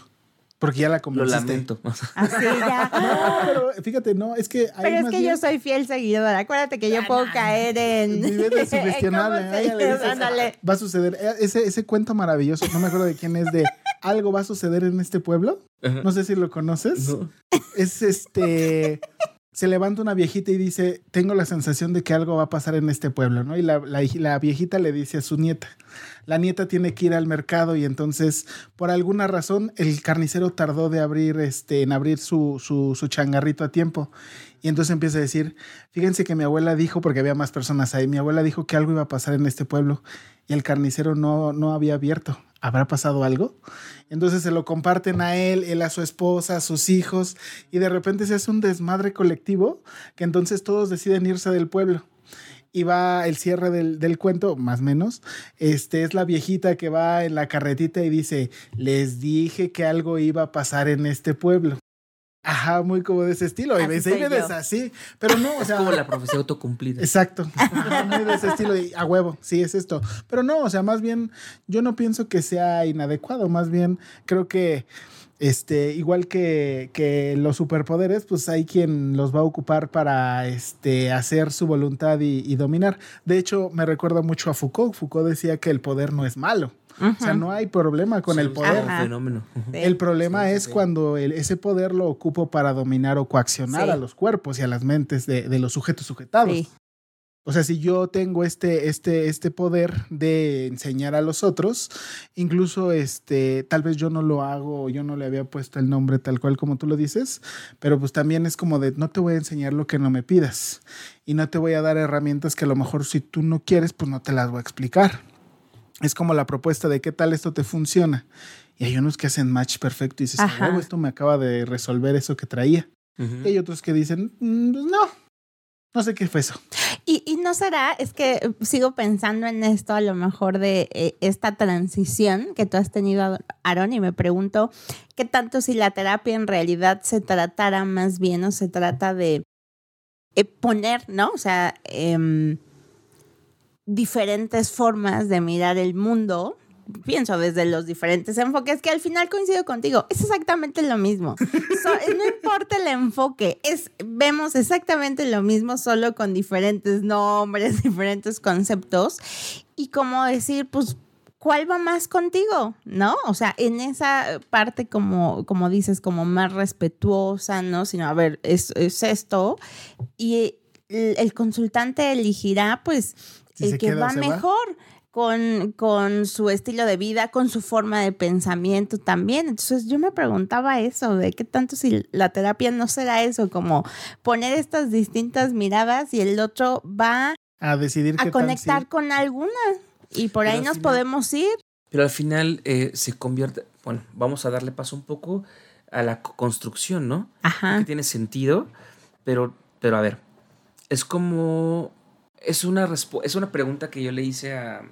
Porque ya la Lo convenciste. lamento. Así ya. No, pero fíjate, no, es que hay Pero es más que bien- yo soy fiel seguidora. Acuérdate que yo puedo caer en. Vives de sugestionable. Ándale. Va a suceder. Eh, Ese, ese cuento maravilloso, no me acuerdo de quién es, de algo va a suceder en este pueblo. No sé si lo conoces. No. Es este. Se levanta una viejita y dice: Tengo la sensación de que algo va a pasar en este pueblo, ¿no? Y la, viejita le dice a su nieta: La nieta tiene que ir al mercado y entonces, por alguna razón, el carnicero tardó de abrir, este, en abrir su, su, su changarrito a tiempo. Y entonces empieza a decir: Fíjense que mi abuela dijo, porque había más personas ahí, mi abuela dijo que algo iba a pasar en este pueblo y el carnicero no, no había abierto. ¿Habrá pasado algo? Entonces se lo comparten a él, él a su esposa, a sus hijos, y de repente se hace un desmadre colectivo que entonces todos deciden irse del pueblo. Y va el cierre del, del cuento, más o menos. Este es la viejita que va en la carretita y dice: Les dije que algo iba a pasar en este pueblo. Ajá, muy como de ese estilo. Y Así me dice, así. Pero no, o Es sea. como la profecía autocumplida. Exacto. Muy de ese estilo de a huevo, sí es esto. Pero no, o sea, más bien yo no pienso que sea inadecuado, más bien creo que este igual que, que los superpoderes, pues hay quien los va a ocupar para este hacer su voluntad y, y dominar. De hecho, me recuerda mucho a Foucault. Foucault decía que el poder no es malo. O sea, no hay problema con el poder. Ajá. fenómeno. Sí. El problema Sí, sí, es sí. cuando el- ese poder lo ocupo para dominar o coaccionar Sí. a los cuerpos y a las mentes de, de los sujetos sujetados. O sea, si yo tengo este, este, este poder de enseñar a los otros, incluso este, tal vez yo no lo hago, o yo no le había puesto el nombre tal cual como tú lo dices, pero pues también es como de no te voy a enseñar lo que no me pidas y no te voy a dar herramientas que a lo mejor si tú no quieres, pues no te las voy a explicar. es como la propuesta de qué tal esto te funciona. Y hay unos que hacen match perfecto y dices, Ajá. "A huevo, esto me acaba de resolver eso que traía. Y hay otros que dicen, "Mm, pues no, no sé qué fue eso. Y, y no será, es que sigo pensando en esto a lo mejor de eh, esta transición que tú has tenido, Aaron, y me pregunto qué tanto si la terapia en realidad se tratara más bien o se trata de eh, poner, ¿no? O sea, em, diferentes formas de mirar el mundo. Pienso desde los diferentes enfoques, que al final coincido contigo, es exactamente lo mismo. So- no importa el enfoque, es, vemos exactamente lo mismo, solo con diferentes nombres, diferentes conceptos. Y como decir, pues, ¿cuál va más contigo? ¿No? O sea, en esa parte, como, como dices, como más respetuosa, ¿no? Sino, a ver, es, es esto. Y el, el consultante elegirá, pues, Si el que queda, va se va. Con, con su estilo de vida, con su forma de pensamiento también. Entonces yo me preguntaba eso, de qué tanto si la terapia no será eso, como poner estas distintas miradas y el otro va A decidir a conectar con alguna. Y por Pero ahí nos final- podemos ir. Pero al final eh, se convierte, bueno, vamos a darle paso un poco a la co- construcción, ¿no? Ajá. que tiene sentido, pero, pero a ver, es como, es una, es una pregunta que yo le hice a,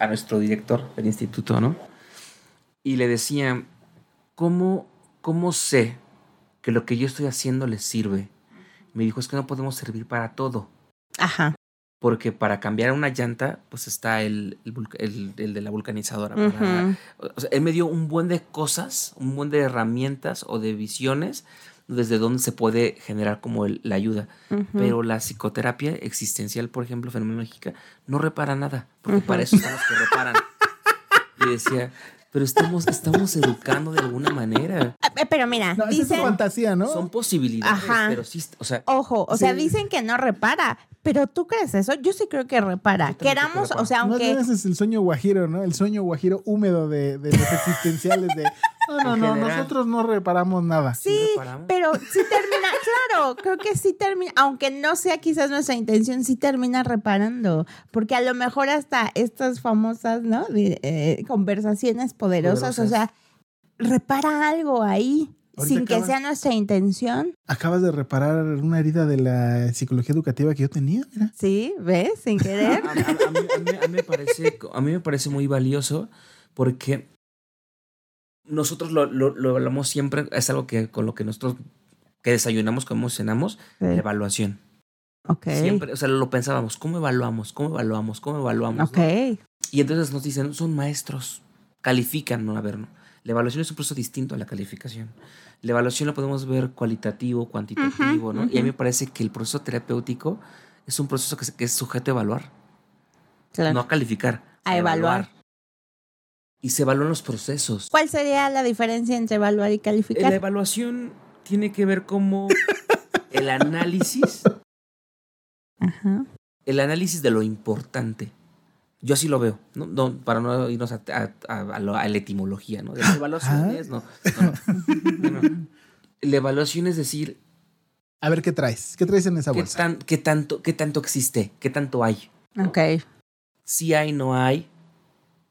a nuestro director del instituto, ¿no? Y le decía, ¿cómo, ¿cómo sé que lo que yo estoy haciendo les sirve? Me dijo, es que no podemos servir para todo. Ajá. Porque para cambiar una llanta, pues está el, el, el- el de la vulcanizadora. para- Ujú. o sea, él me dio un buen de cosas, un buen de herramientas o de visiones desde donde se puede generar como el- la ayuda. Ujú. Pero la psicoterapia existencial, por ejemplo, fenomenológica, no repara nada, porque Ujú. para eso están los que reparan. Y decía, pero estamos, estamos educando de alguna manera. Ah, eh, Pero mira, No, esa es dicen, fantasía, ¿no? Son posibilidades, Ajá. pero sí, o sea, ojo, o sea, Sí. dicen que no repara, pero ¿tú crees eso? Yo sí creo que repara. Creo que Queramos, repara. o sea, aunque... ese es el sueño guajiro, ¿no? El sueño guajiro húmedo de, de los existenciales de, no, no, no, nosotros no reparamos nada. Sí, reparamos. pero sí termina, claro, creo que sí termina, aunque no sea quizás nuestra intención, sí termina reparando, porque a lo mejor hasta estas famosas, ¿no? Eh, conversaciones poderosas, o sea, repara algo ahí, Ahorita sin que sea nuestra intención. Acabas de reparar una herida de la psicología educativa que yo tenía, mira. Sí, ¿ves? Sin querer. a, a- a mí, a mí- a mí me parece, a mí me parece muy valioso porque nosotros lo, lo, lo hablamos siempre, es algo que con lo que nosotros que desayunamos, como cenamos, la evaluación. Ok. Siempre, o sea, lo pensábamos, ¿cómo evaluamos? ¿Cómo evaluamos? ¿Cómo evaluamos? Ok. ¿no? Y entonces nos dicen, son maestros, califican, no, a ver, no. La evaluación es un proceso distinto a la calificación. La evaluación lo podemos ver cualitativo, cuantitativo, ¿no? Y a mí me parece que el proceso terapéutico es un proceso que, se- que es sujeto a evaluar, Claro. no a calificar. A evaluar. Y se evalúan los procesos. ¿Cuál sería la diferencia entre evaluar y La calificar? evaluación tiene que ver como el análisis, Ajá. el análisis de lo importante. Yo así lo veo, ¿no? No, para no irnos a, a- a- a lo- a la etimología, ¿no? De las evaluaciones, no. no, no, no, no. La evaluación es decir, A ver qué traes. ¿Qué traes en esa ¿qué, bolsa? tan, qué, tanto, ¿qué tanto existe? ¿Qué tanto hay? Ok. Si hay, no hay.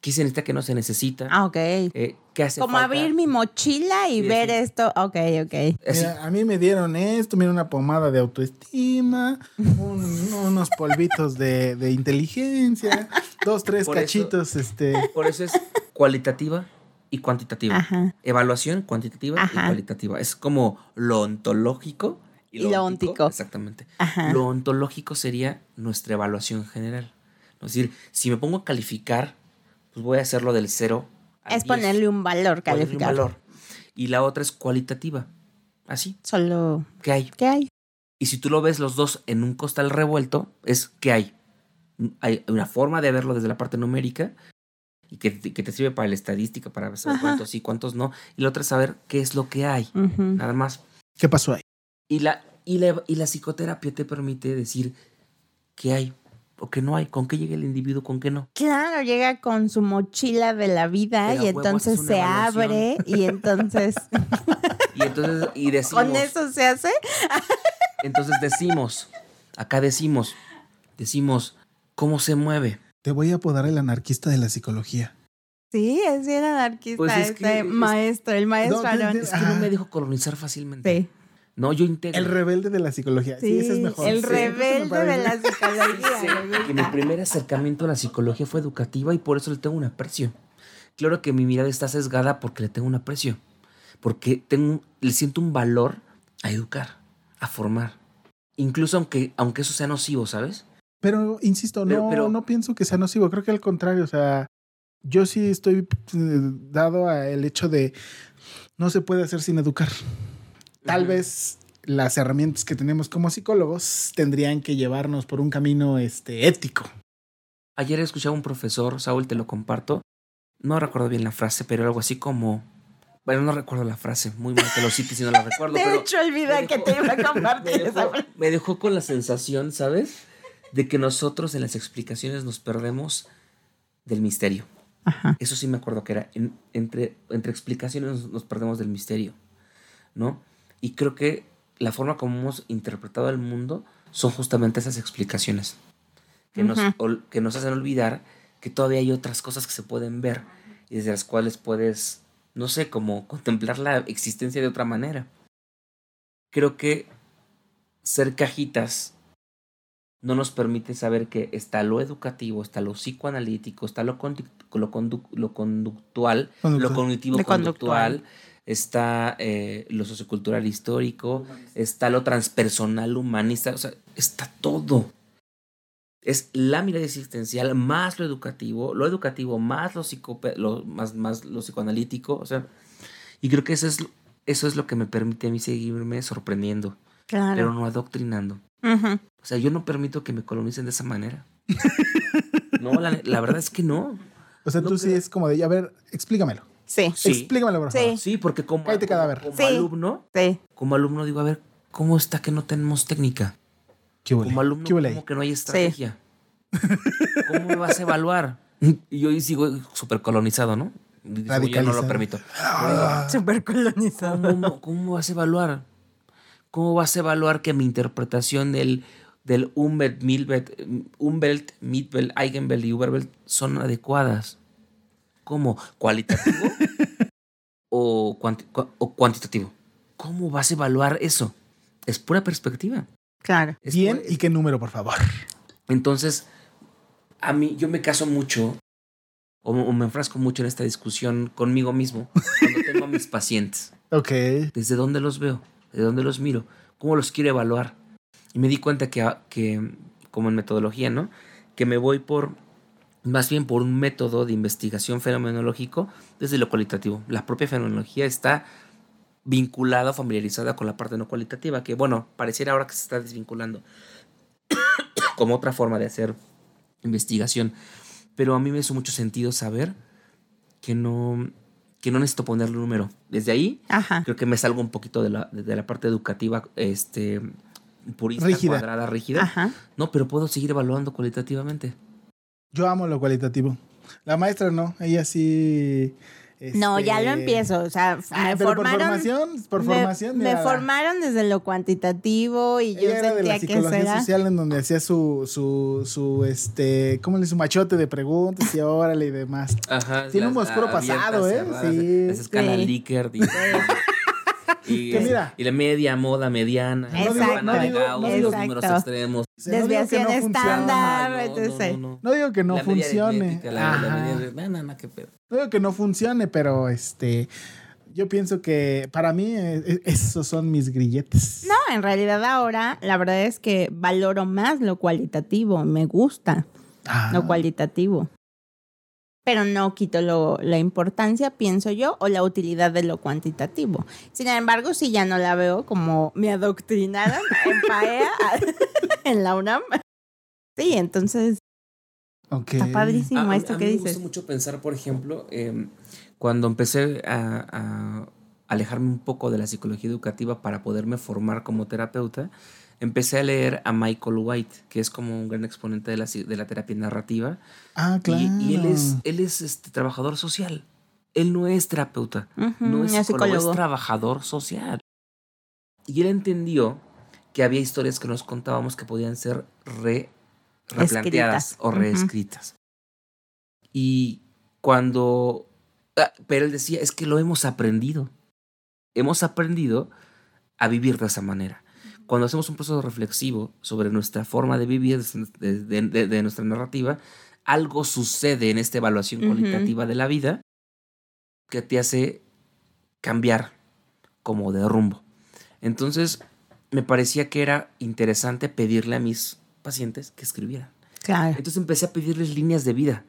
¿Qué se necesita, qué no se necesita? Ah, ok. Eh, ¿Qué hace Como falta? abrir mi mochila y Y ver esto. Ok, ok. Mira, a mí me dieron esto, mira una pomada de autoestima, un- unos polvitos de, de inteligencia, dos, tres Por eso- cachitos, este. Por eso es cualitativa y cuantitativa. Ajá. Evaluación cuantitativa Ajá. y cualitativa. Es como lo ontológico y Y lo, lo óntico. óntico. Exactamente. Ajá. Lo ontológico sería nuestra evaluación general. Es decir, si me pongo a calificar, pues voy a hacerlo del 0 al Es 10. ponerle un valor, Ponerle un valor. Y la otra es cualitativa. Así, Solo. ¿qué hay? ¿Qué hay? Y si tú lo ves los dos en un costal revuelto, es ¿qué hay? Hay una forma de verlo desde la parte numérica y que, que te sirve para la estadística, para saber Ajá. cuántos sí, cuántos no. Y la otra es saber qué es lo que hay. Nada más. ¿Qué pasó ahí? Y la, y la, y la psicoterapia te permite decir qué hay o qué no hay, con qué llega el individuo, con qué no. Claro, llega con su mochila de la vida Pero y huevo entonces haces una se evaluación. abre y entonces Y entonces, y decimos, con eso se hace. entonces decimos, acá decimos, decimos, ¿cómo se mueve? Te voy a apodar el anarquista de la psicología. Sí, es bien anarquista Pues es este que es- maestro, el maestro No, de- Es que no me dejo colonizar fácilmente. Sí, No, yo integro. El rebelde de la psicología. Sí, sí, ese es mejor. el Sí, rebelde de la psicología. me que mi primer acercamiento a la psicología fue educativa y por eso le tengo un aprecio. Claro que mi mirada está sesgada porque le tengo un aprecio. Porque tengo, le siento un valor a educar, a formar. Incluso aunque, aunque eso sea nocivo, ¿sabes? Pero, insisto, Pero- no, pero- no pienso que sea nocivo. Creo que al contrario, o sea, yo sí estoy eh, dado al hecho de no se puede hacer sin educar. Tal vez las herramientas que tenemos como psicólogos tendrían que llevarnos por un camino este, ético. Ayer escuchaba a un profesor, Saúl, te lo comparto. No recuerdo bien la frase, pero algo así como. Bueno, no recuerdo la frase. Muy mal que lo cites si no la recuerdo. De hecho, olvidé me que te iba a compartir me esa dejó, me dejó con la sensación, ¿sabes? De que nosotros en las explicaciones nos perdemos del misterio. Ajá. Eso sí me acuerdo que era. en- entre, entre explicaciones nos, nos perdemos del misterio. ¿No? Y creo que la forma como hemos interpretado el mundo son justamente esas explicaciones. Que, nos, que nos hacen olvidar que todavía hay otras cosas que se pueden ver y desde las cuales puedes, no sé, como contemplar la existencia de otra manera. Creo que ser cajitas no nos permite saber que está lo educativo, está lo psicoanalítico, está lo, condu- lo, condu- lo conductual, lo Conductual. cognitivo conductual. Está eh, lo sociocultural histórico, está lo transpersonal humanista, o sea, está todo. Es la mirada existencial más lo educativo, lo educativo más lo, lo, más, más lo psicoanalítico, o sea, y creo que eso es, eso es lo que me permite a mí seguirme sorprendiendo, Claro. pero no adoctrinando. O sea, yo no permito que me colonicen de esa manera. No, la, la verdad es que no. O sea, No tú sí es como de, a ver, explícamelo. Sí, Sí. Explícamelo, por Sí. favor. Sí, porque como, Cállate, como- cadáver. como Sí. alumno, sí. como alumno digo, a ver, ¿cómo está que no tenemos técnica? ¿Qué? Como alumno. ¿cómo que no hay estrategia? ¿Cómo me vas a evaluar? Y yo sigo súper colonizado, ¿no? Digo, Yo no lo permito. Ah, Súper colonizado. ¿Cómo, ¿Cómo vas a evaluar? ¿Cómo vas a evaluar que mi interpretación del, del Umwelt, Milbelt, Umwelt, Mitbelt, Eigenbelt y Uberbelt son adecuadas? ¿Cómo? ¿Cualitativo o, cuanti- o cuantitativo? ¿Cómo vas a evaluar eso? Es pura perspectiva. Claro. Es Bien, pura- ¿y qué número, por favor? Entonces, a mí, yo me caso mucho o, o me enfrasco mucho en esta discusión conmigo mismo cuando tengo a mis pacientes. Ok. ¿Desde dónde los veo? ¿De dónde los miro? ¿Cómo los quiero evaluar? Y me di cuenta que, ah, que, como en metodología, ¿no? Que me voy por, más bien por un método de investigación fenomenológico desde lo cualitativo. La propia fenomenología está vinculada, familiarizada con la parte no cualitativa, que bueno, pareciera ahora que se está desvinculando como otra forma de hacer investigación. Pero a mí me hizo mucho sentido saber que no, que no necesito ponerle un número. Desde ahí Ajá. creo que me salgo un poquito de la, de la parte educativa, este, purista, Rígida. cuadrada, rígida. Ajá. No, pero puedo seguir evaluando cualitativamente. Yo amo lo cualitativo. La maestra no, ella sí. No, ya lo este, empiezo. O sea, Ah, me pero por formaron. formación, por me- formación. Me, mira, formaron desde lo cuantitativo y yo Ella era de la sentía que psicología era. social en donde hacía su, su, su, este, ¿cómo le su machote de preguntas y órale y demás. Ajá. Tiene un las oscuro pasado, ¿eh? cerradas, Sí. Esa escala Sí. Likert. Y, y, Que mira. y la media, moda, mediana. No digo- no digo- los números Exacto. extremos. Desviación no estándar. No, digo que no La funcione. no, digo que no funcione, pero este, yo pienso que para mí eh, esos son mis grilletes. No, en realidad ahora la verdad es que valoro más lo cualitativo. Me gusta Ah, lo cualitativo. Pero no quito lo- la importancia, pienso yo, o la utilidad de lo cuantitativo. Sin embargo, si ya no la veo como me adoctrinaron en PAEA en la UNAM. Sí, entonces está padrísimo A- a- esto a que mí me dices. gusta mucho pensar, por ejemplo, em, cuando empecé a, a alejarme un poco de la psicología educativa para poderme formar como terapeuta, empecé a leer a Michael White, que es como un gran exponente de la, de la terapia narrativa. Ah, Y- claro. Y, él es, él es este, trabajador social. Él no es terapeuta, Ujú, no es psicólogo, es trabajador social. Y él entendió que había historias que nos contábamos que podían ser re- replanteadas Escritas. o reescritas. Y cuando... ah, pero él decía, es que lo hemos aprendido. Hemos aprendido a vivir de esa manera. Cuando hacemos un proceso reflexivo sobre nuestra forma de vivir, de, de- de- de nuestra narrativa, algo sucede en esta evaluación cualitativa de la vida que te hace cambiar como de rumbo. Entonces, me parecía que era interesante pedirle a mis pacientes que escribieran. Claro. Entonces empecé a pedirles líneas de vida.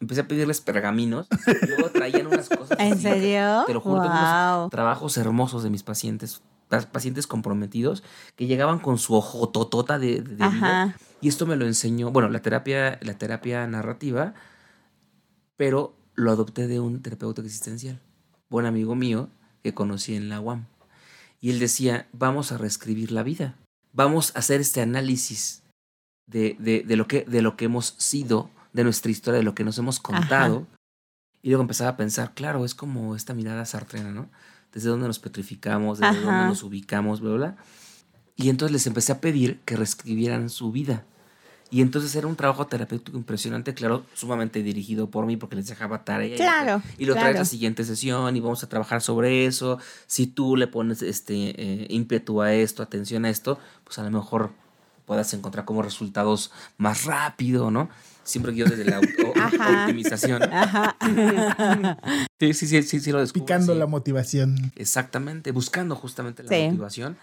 Empecé a pedirles pergaminos. y luego traían unas cosas. ¿En así, serio? Te lo juro, tengo unos Wow. trabajos hermosos de mis pacientes, pacientes comprometidos, que llegaban con su ojo totota de, de vida. Ajá. Y esto me lo enseñó, bueno, la terapia, la terapia narrativa, pero lo adopté de un terapeuta existencial, buen amigo mío que conocí en la UAM. Y él decía, vamos a reescribir la vida, vamos a hacer este análisis de, de, de lo, que, de lo que hemos sido, de nuestra historia, de lo que nos hemos contado. Y luego empezaba a pensar, claro, es como esta mirada sartrena, ¿no? Desde dónde nos petrificamos, desde dónde Ajá. nos ubicamos, bla, bla. Y entonces les empecé a pedir que reescribieran su vida. Y entonces era un trabajo terapéutico impresionante, claro, sumamente dirigido por mí porque les dejaba tarea. Claro, Y lo traes a claro. la siguiente sesión y vamos a trabajar sobre eso. Si tú le pones este eh, ímpetu a esto, atención a esto, pues a lo mejor puedas encontrar como resultados más rápido, ¿no? Siempre yo desde la auto- Ajá. optimización. Ajá. Sí, sí, sí, sí, sí lo descubro. Picando sí. la motivación. Exactamente, buscando justamente la Sí. motivación.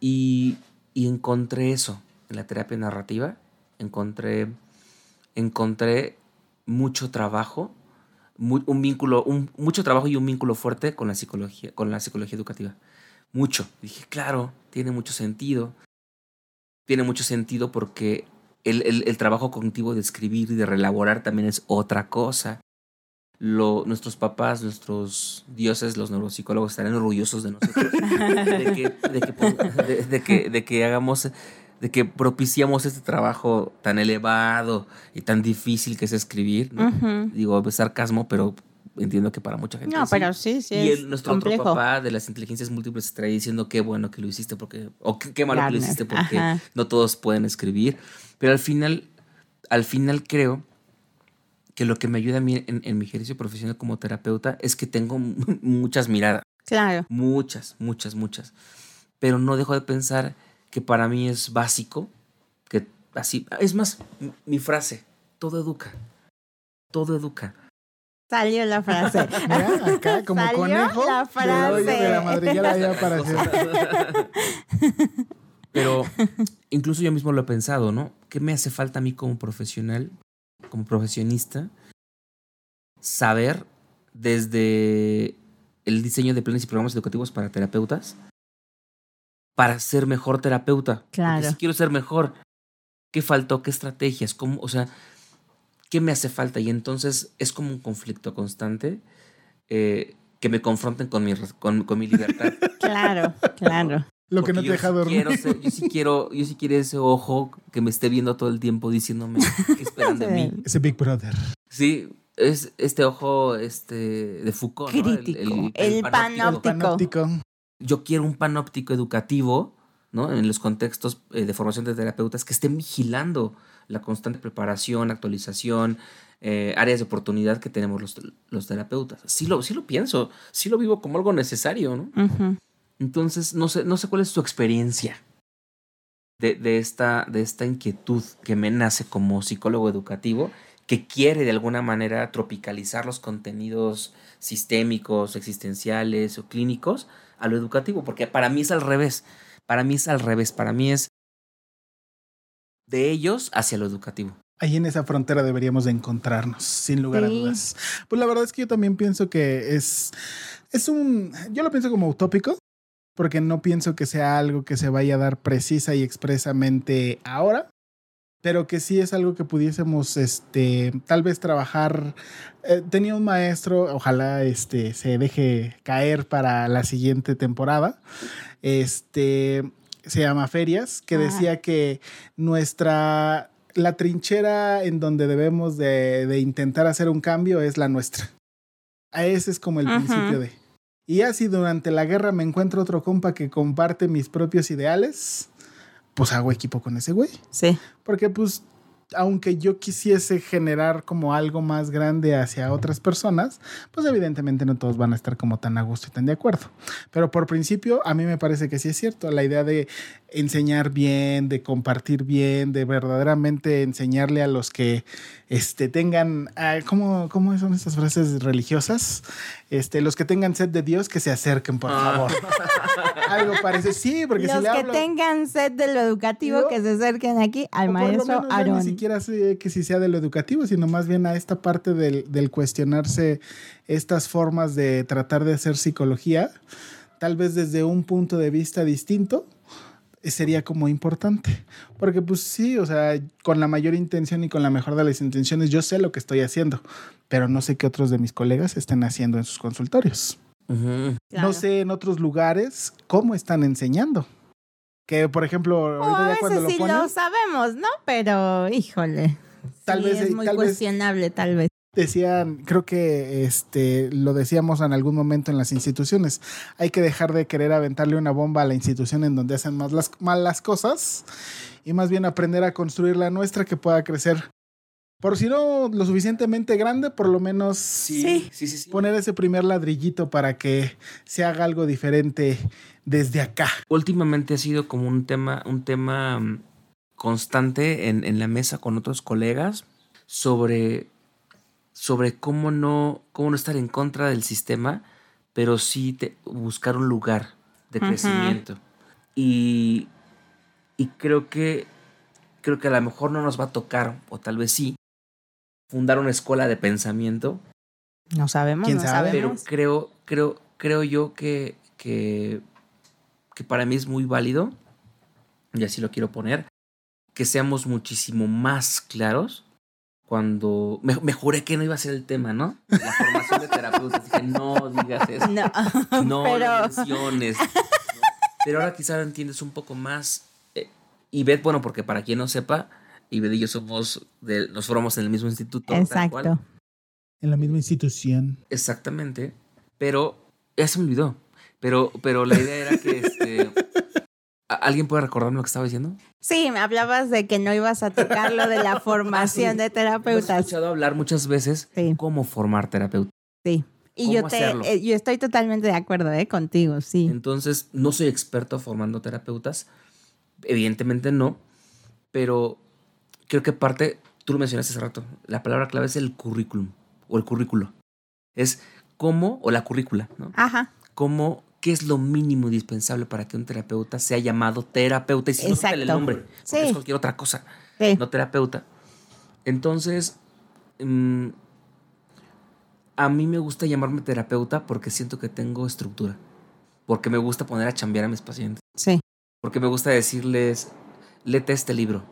Y, y encontré eso en la terapia narrativa. Encontré, encontré mucho trabajo, un vínculo, un, mucho trabajo y un vínculo fuerte con la psicología, con la psicología educativa. Mucho. Dije, claro, tiene mucho sentido. Tiene mucho sentido porque el, el- el trabajo cognitivo de escribir y de relaborar también es otra cosa lo, nuestros papás, nuestros dioses, los neuropsicólogos estarán orgullosos de nosotros. de, que, de, que, de- de que- de que hagamos, de que propiciamos este trabajo tan elevado y tan difícil que es escribir. ¿no? Ujú. Digo, sarcasmo, pero entiendo que para mucha gente No, sí. pero sí, sí. Y es el- nuestro complejo. otro papá de las inteligencias múltiples estaría diciendo qué bueno que lo hiciste porque, o qué, qué malo que lo hiciste porque ajá. no todos pueden escribir. Pero al final, al final creo que lo que me ayuda a mí en, en mi ejercicio profesional como terapeuta es que tengo muchas miradas, Claro. muchas, muchas, muchas. Pero no dejo de pensar que para mí es básico, que así, es más, mi frase, todo educa, todo educa. Salió la frase. Mira, acá como Salió conejo. la de la frase. madriguera ya apareció. Pero incluso yo mismo lo he pensado, ¿no? ¿Qué me hace falta a mí como profesional, como profesionista? Saber desde el diseño de planes y programas educativos para terapeutas para ser mejor terapeuta. Porque Claro. si quiero ser mejor, ¿qué faltó? ¿Qué estrategias? ¿Cómo? O sea, ¿qué me hace falta? Y entonces es como un conflicto constante eh, que me confronten con mi, con, con mi libertad. Claro, claro. Lo que no te yo deja sí dormir. quiero ser- yo sí quiero, yo sí quiero ese ojo que me esté viendo todo el tiempo diciéndome qué esperan de mí. Ese Big Brother. Sí, es este ojo este de Foucault, ¿no? El- Crítico, el El panóptico. panóptico. Yo quiero un panóptico educativo, ¿no? En los contextos eh, de formación de terapeutas que estén vigilando la constante preparación, actualización, eh, áreas de oportunidad que tenemos los, los terapeutas. Sí lo, sí lo pienso, sí lo vivo como algo necesario, ¿no? Entonces, no sé, no sé cuál es tu experiencia de, de esta, de esta inquietud que me nace como psicólogo educativo, que quiere de alguna manera tropicalizar los contenidos sistémicos, existenciales o clínicos a lo educativo, porque para mí es al revés. Para mí es al revés. Para mí es de ellos hacia lo educativo. Ahí en esa frontera deberíamos de encontrarnos, sin lugar a dudas. Pues la verdad es que yo también pienso que es, es un, yo lo pienso como utópico, porque no pienso que sea algo que se vaya a dar precisa y expresamente ahora, pero que sí es algo que pudiésemos, este, tal vez trabajar. Eh, tenía un maestro, ojalá este se deje caer para la siguiente temporada. Este se llama Ferias, que Ah. decía que nuestra la trinchera en donde debemos de, de intentar hacer un cambio es la nuestra. A ese es como el principio de. Y así durante la guerra me encuentro otro compa que comparte mis propios ideales, pues hago equipo con ese güey. Sí. Porque pues aunque yo quisiese generar como algo más grande hacia otras personas, pues evidentemente no todos van a estar como tan a gusto y tan de acuerdo. Pero por principio, a mí me parece que sí es cierto, la idea de enseñar bien, de compartir bien, de verdaderamente enseñarle a los que este, tengan, ah, ¿cómo, ¿cómo son estas frases religiosas? Este, los que tengan sed de Dios, que se acerquen, por Ah. favor. Algo parece, sí, porque Los si le que hablo... tengan sed de lo educativo, que se acerquen aquí al O maestro Aarón. Ni siquiera sé que si sea de lo educativo, sino más bien a esta parte del, del cuestionarse estas formas de tratar de hacer psicología, tal vez desde un punto de vista distinto, sería como importante. Porque pues sí, o sea, con la mayor intención y con la mejor de las intenciones, yo sé lo que estoy haciendo, pero no sé qué otros de mis colegas estén haciendo en sus consultorios. Claro. No sé en otros lugares cómo están enseñando. Que, por ejemplo, O ahorita a ya cuando veces lo sí lo sabemos, ¿no? Pero, híjole. Tal sí, vez, es eh, muy tal vez- cuestionable, tal vez. Decían, creo que este lo decíamos en algún momento en las instituciones, hay que dejar de querer aventarle una bomba a la institución en donde hacen más las, mal las cosas y más bien aprender a construir la nuestra que pueda crecer. Por si no lo suficientemente grande, por lo menos Sí, sí, sí. sí. poner ese primer ladrillito para que se haga algo diferente desde acá. Últimamente ha sido como un tema, un tema mm, constante en, en la mesa con otros colegas sobre, sobre cómo no, cómo no estar en contra del sistema, pero sí te- buscar un lugar de crecimiento. Y, y creo que creo que a lo mejor no nos va a tocar, o tal vez sí, fundar una escuela de pensamiento, No sabemos, ¿Quién no sabe? pero creo, creo, creo yo que, que, que para mí es muy válido, y así lo quiero poner, que seamos muchísimo más claros cuando me, me juré que no iba a ser el tema, ¿no? La formación de terapeutas. Dije, no digas eso. No, No pero. Pero ahora quizá lo entiendes un poco más. Eh, y Beth, bueno, porque para quien no sepa, Ivette y yo somos, de, nos formamos en el mismo instituto. tal cual. exacto. En la misma institución. Exactamente. Pero ya se me olvidó. Pero, pero la idea era que este. ¿A- ¿Alguien puede recordarme lo que estaba diciendo? Sí, me hablabas de que no ibas a tocar lo de la formación de Hemos terapeutas. escuchado hablar muchas veces Sí. cómo formar terapeuta. Sí. Y ¿Cómo yo te, eh, yo estoy totalmente de acuerdo, ¿eh? Contigo, sí. Entonces, no soy experto formando terapeutas. Evidentemente no. Pero creo que parte, tú lo mencionaste hace rato, la palabra clave es el currículum o el currículo. Es cómo, o la currícula, ¿no? Ajá. Cómo, qué es lo mínimo indispensable para que un terapeuta sea llamado terapeuta. Y si no, quítale el Exacto. nombre, porque Sí. es cualquier otra cosa, Sí. no terapeuta. Entonces, mm, a mí me gusta llamarme terapeuta porque siento que tengo estructura. Porque me gusta poner a chambear a mis pacientes. Sí. Porque me gusta decirles, léete este libro.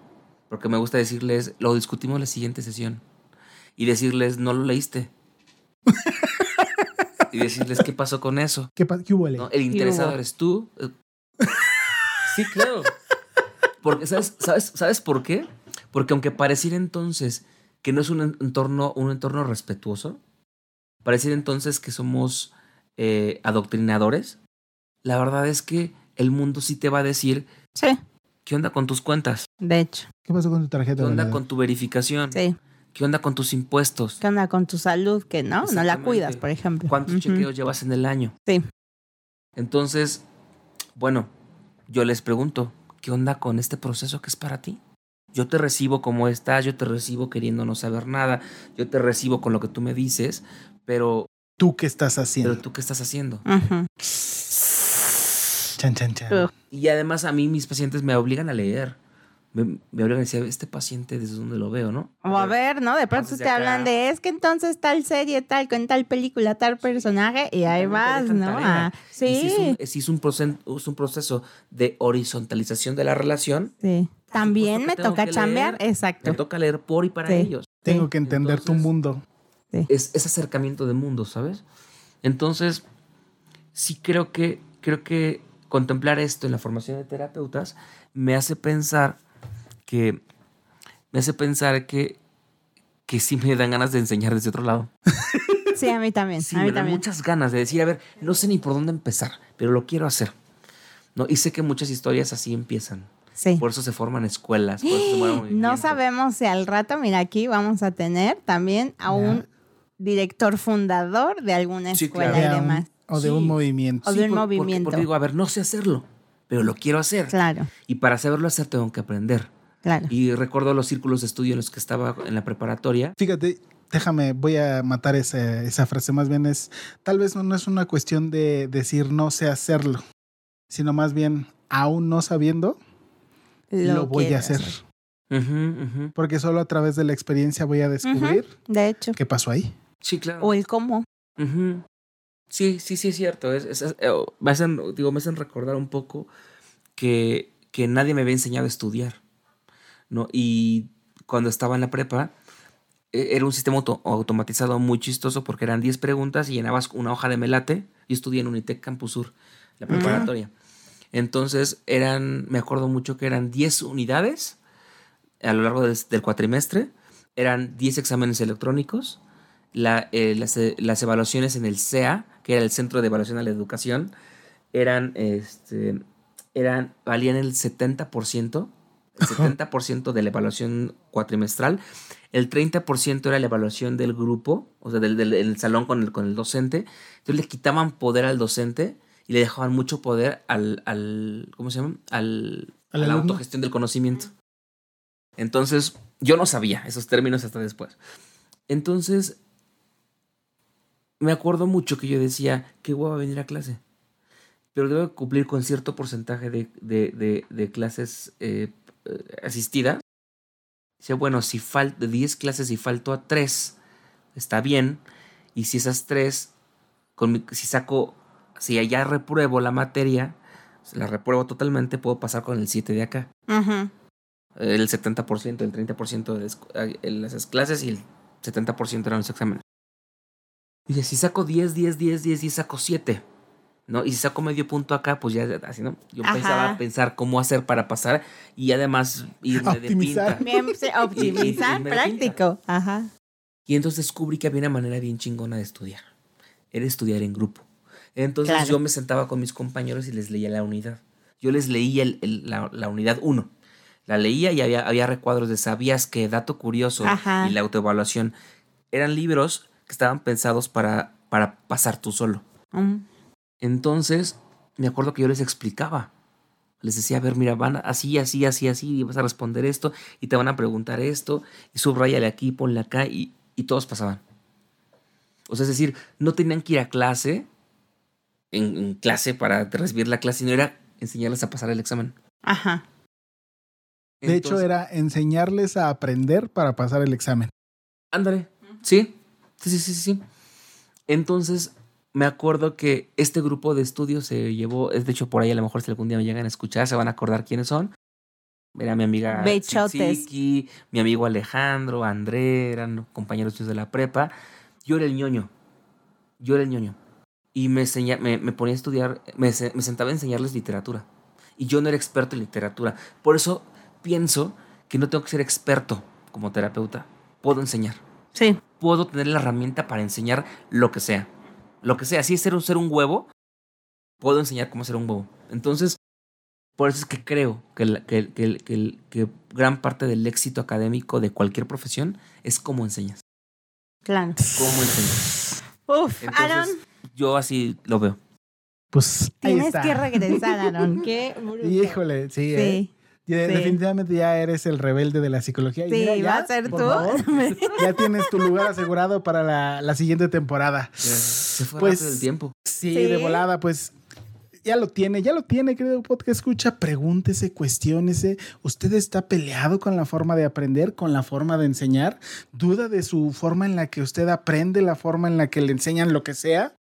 Porque me gusta decirles, lo discutimos en la siguiente sesión. Y decirles, no lo leíste. Y decirles, ¿qué pasó con eso? ¿Qué, pa- qué hubo. El interesado hubo? eres tú. Eh, sí, claro. Porque, ¿sabes, sabes, ¿sabes por qué? Porque aunque pareciera entonces que no es un entorno, un entorno respetuoso, pareciera entonces que somos eh, adoctrinadores, la verdad es que el mundo sí te va a decir, Sí, ¿qué onda con tus cuentas? de hecho. ¿Qué pasó con tu tarjeta? ¿Qué onda con tu verificación? Sí. ¿Qué onda con tus impuestos? ¿Qué onda con tu salud? Que no, no la cuidas, por ejemplo. ¿Cuántos chequeos llevas en el año? Sí. Entonces, bueno, yo les pregunto, ¿qué onda con este proceso que es para ti? Yo te recibo como estás, yo te recibo queriendo no saber nada, yo te recibo con lo que tú me dices, pero, ¿Tú qué estás haciendo? pero tú qué estás haciendo? Ujú. Chan, chan, chan. Ugh. Y además a mí mis pacientes me obligan a leer. Me, me obligan a decir, este paciente desde dónde lo veo, ¿no? O a ver, ¿no? De pronto te hablan acá- de, es que entonces tal serie, tal, con tal película, tal personaje, y ahí vas, ¿no? Ah, Y si es, sí, un, si es un proceso, es un proceso de horizontalización de la relación, sí. También me toca chambear, leer, exacto. me toca leer por y para Sí. ellos. Tengo que entender tu mundo. es ese acercamiento de mundo, ¿sabes? Entonces, sí creo que, creo que contemplar esto en la formación de terapeutas me hace pensar que, me hace pensar que, que sí me dan ganas de enseñar desde otro lado. Sí, a mí también, Sí, a me mí dan también. muchas ganas de decir, a ver, no sé ni por dónde empezar, pero lo quiero hacer. ¿no? Y sé que muchas historias así empiezan. Sí. Por eso se forman escuelas. Por eso se mueve No sabemos si al rato, mira, aquí vamos a tener también a un director fundador de alguna Sí, escuela claro. y demás. o de Sí. un movimiento. O de un por- porque- movimiento. Porque digo, a ver, no sé hacerlo, pero lo quiero hacer. Claro, Y para saberlo hacer tengo que aprender. Claro. Y recuerdo los círculos de estudio en los que estaba en la preparatoria. Fíjate, déjame, voy a matar esa, esa frase. Más bien es, tal vez no, no es una cuestión de decir no sé hacerlo, sino más bien, aún no sabiendo, lo, voy a hacer. Porque solo a través de la experiencia voy a descubrir De hecho. qué pasó ahí. Sí, claro. O el cómo. Sí, sí, sí, es cierto. Es, es- es- eh, me, hacen, digo, me hacen recordar un poco que, que nadie me había enseñado a estudiar. ¿No? Y cuando estaba en la prepa, eh, era un sistema auto- automatizado muy chistoso porque eran 10 preguntas y llenabas una hoja de melate. Yo estudié en Unitec Campus Sur, la preparatoria. Entonces, eran, me acuerdo mucho que eran 10 unidades a lo largo del, del cuatrimestre. Eran 10 exámenes electrónicos. La, eh, las, eh, las evaluaciones en el CEA, que era el Centro de Evaluación a la Educación, eran, este, eran, valían el 70%, el 70% de la evaluación cuatrimestral, el 30% era la evaluación del grupo, o sea, del, del- del salón con el, con el docente, entonces le quitaban poder al docente y le dejaban mucho poder al, al ¿cómo se llama? Al, ¿Al a la alumno? autogestión del conocimiento. Entonces, yo no sabía esos términos hasta después. Entonces, me acuerdo mucho que yo decía, qué hueva venir a clase. Pero debo cumplir con cierto porcentaje de, de, de, de clases eh, asistidas. Dice, bueno, si falto de 10 clases y falto a 3, está bien. Y si esas 3, con mi- si saco, si allá repruebo la materia, la repruebo totalmente, puedo pasar con el 7 de acá Ujú. el 70%, el 30% de las clases y el 70% eran los exámenes. Y dije, si saco 10, 10, 10, 10 y saco 7, ¿no? Y si saco medio punto acá, pues ya así, ¿no? Yo Ajá. empezaba a pensar cómo hacer para pasar y además irme de Optimizar. pinta. Bien, sí, optimizar, Y- y- y- y- práctico. Ajá. Y entonces descubrí que había una manera bien chingona de estudiar. Era estudiar en grupo. Entonces Claro. yo me sentaba con mis compañeros y les leía la unidad. Yo les leía el- el- la, la unidad 1. La leía y había, había recuadros de sabías que dato curioso Ajá. y la autoevaluación. Eran libros que estaban pensados para, para pasar tú solo. Mm. Entonces, me acuerdo que yo les explicaba. Les decía, a ver, mira, van así, así, así, así, y vas a responder esto, y te van a preguntar esto, y subrayale aquí, ponle acá, y, y todos pasaban. O sea, es decir, no tenían que ir a clase, en, en clase para recibir la clase, sino era enseñarles a pasar el examen. Ajá. De hecho, era enseñarles a aprender para pasar el examen. Ándale. Sí. Sí, sí, sí, sí. Entonces, me acuerdo que este grupo de estudios se llevó, es de hecho por ahí a lo mejor si algún día me llegan a escuchar, se van a acordar quiénes son. Era mi amiga. Tzitziki, mi amigo Alejandro, André, eran compañeros de la prepa. Yo era el ñoño. Yo era el ñoño. Y me, enseña- me, me ponía a estudiar, me, me sentaba a enseñarles literatura. Y yo no era experto en literatura. Por eso pienso que no tengo que ser experto como terapeuta. Puedo enseñar Sí. puedo tener la herramienta para enseñar lo que sea. Lo que sea. Si es ser un, ser un huevo, puedo enseñar cómo ser un huevo. Entonces, por eso es que creo que, la- que, que- que- que gran parte del éxito académico de cualquier profesión es cómo enseñas. Claro. Cómo enseñas. Uf, Entonces, Aaron, yo así lo veo. Pues ahí tienes está. que regresar, Aaron. Qué bruto. Híjole, sí, ¿eh? Ya- sí. Definitivamente ya eres el rebelde de la psicología. Y Sí, mira, va ya, a ser por tú. favor, ya tienes tu lugar asegurado para la, la siguiente temporada. Se fue Pues- rápido el tiempo. Sí, Sí. de volada, pues ya lo tiene, ya lo tiene, querido podcast. Escucha, pregúntese, cuestiónese. ¿Usted está peleado con la forma de aprender, con la forma de enseñar? ¿Duda de su forma en la que usted aprende, la forma en la que le enseñan lo que sea?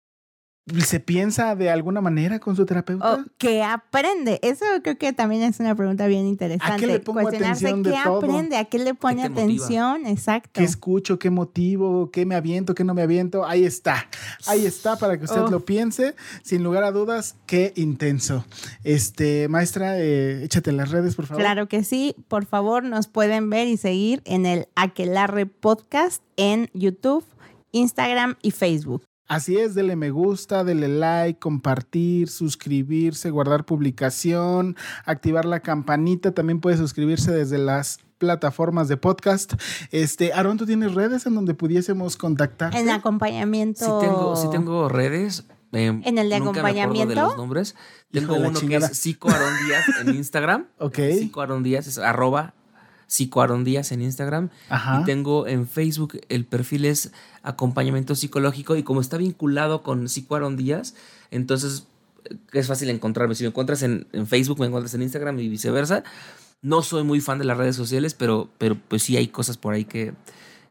¿Se piensa de alguna manera con su terapeuta? O ¿Qué aprende? Eso creo que también es una pregunta bien interesante. le pongo Cuestionarse atención de qué todo? aprende, a qué le pone motiva? atención. Exacto. ¿Qué escucho? ¿Qué motivo? ¿Qué me aviento? ¿Qué no me aviento? Ahí está. Ahí está para que usted Oh. lo piense. Sin lugar a dudas, qué intenso. Este, maestra, eh, échate las redes, por favor. Claro que sí. Por favor, nos pueden ver y seguir en el Aquelarre Podcast en YouTube, Instagram y Facebook. Así es, dele me gusta, dele like, compartir, suscribirse, guardar publicación, activar la campanita. También puede suscribirse desde las plataformas de podcast. Este, Aaron, ¿tú tienes redes en donde pudiésemos contactar? En acompañamiento. Sí tengo, sí tengo redes. eh, ¿En el de nunca me acuerdo acompañamiento? de los nombres. Tengo uno que es Díaz en Instagram. Ok. Aarón Díaz es arroba Psico Aarón Díaz en Instagram. Ajá. Y tengo en Facebook el perfil es acompañamiento psicológico y como está vinculado con Psico Aarón Díaz, entonces eh, es fácil encontrarme. Si me encuentras en, en Facebook, me encuentras en Instagram y viceversa. No soy muy fan de las redes sociales, pero, pero pues sí hay cosas por ahí que...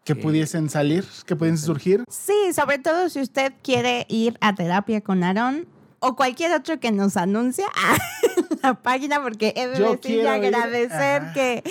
Que pudiesen salir, que pudiesen surgir. Sí, sobre todo si usted quiere ir a terapia con Aarón o cualquier otro que nos anuncia a la página, porque he de ir. agradecer que...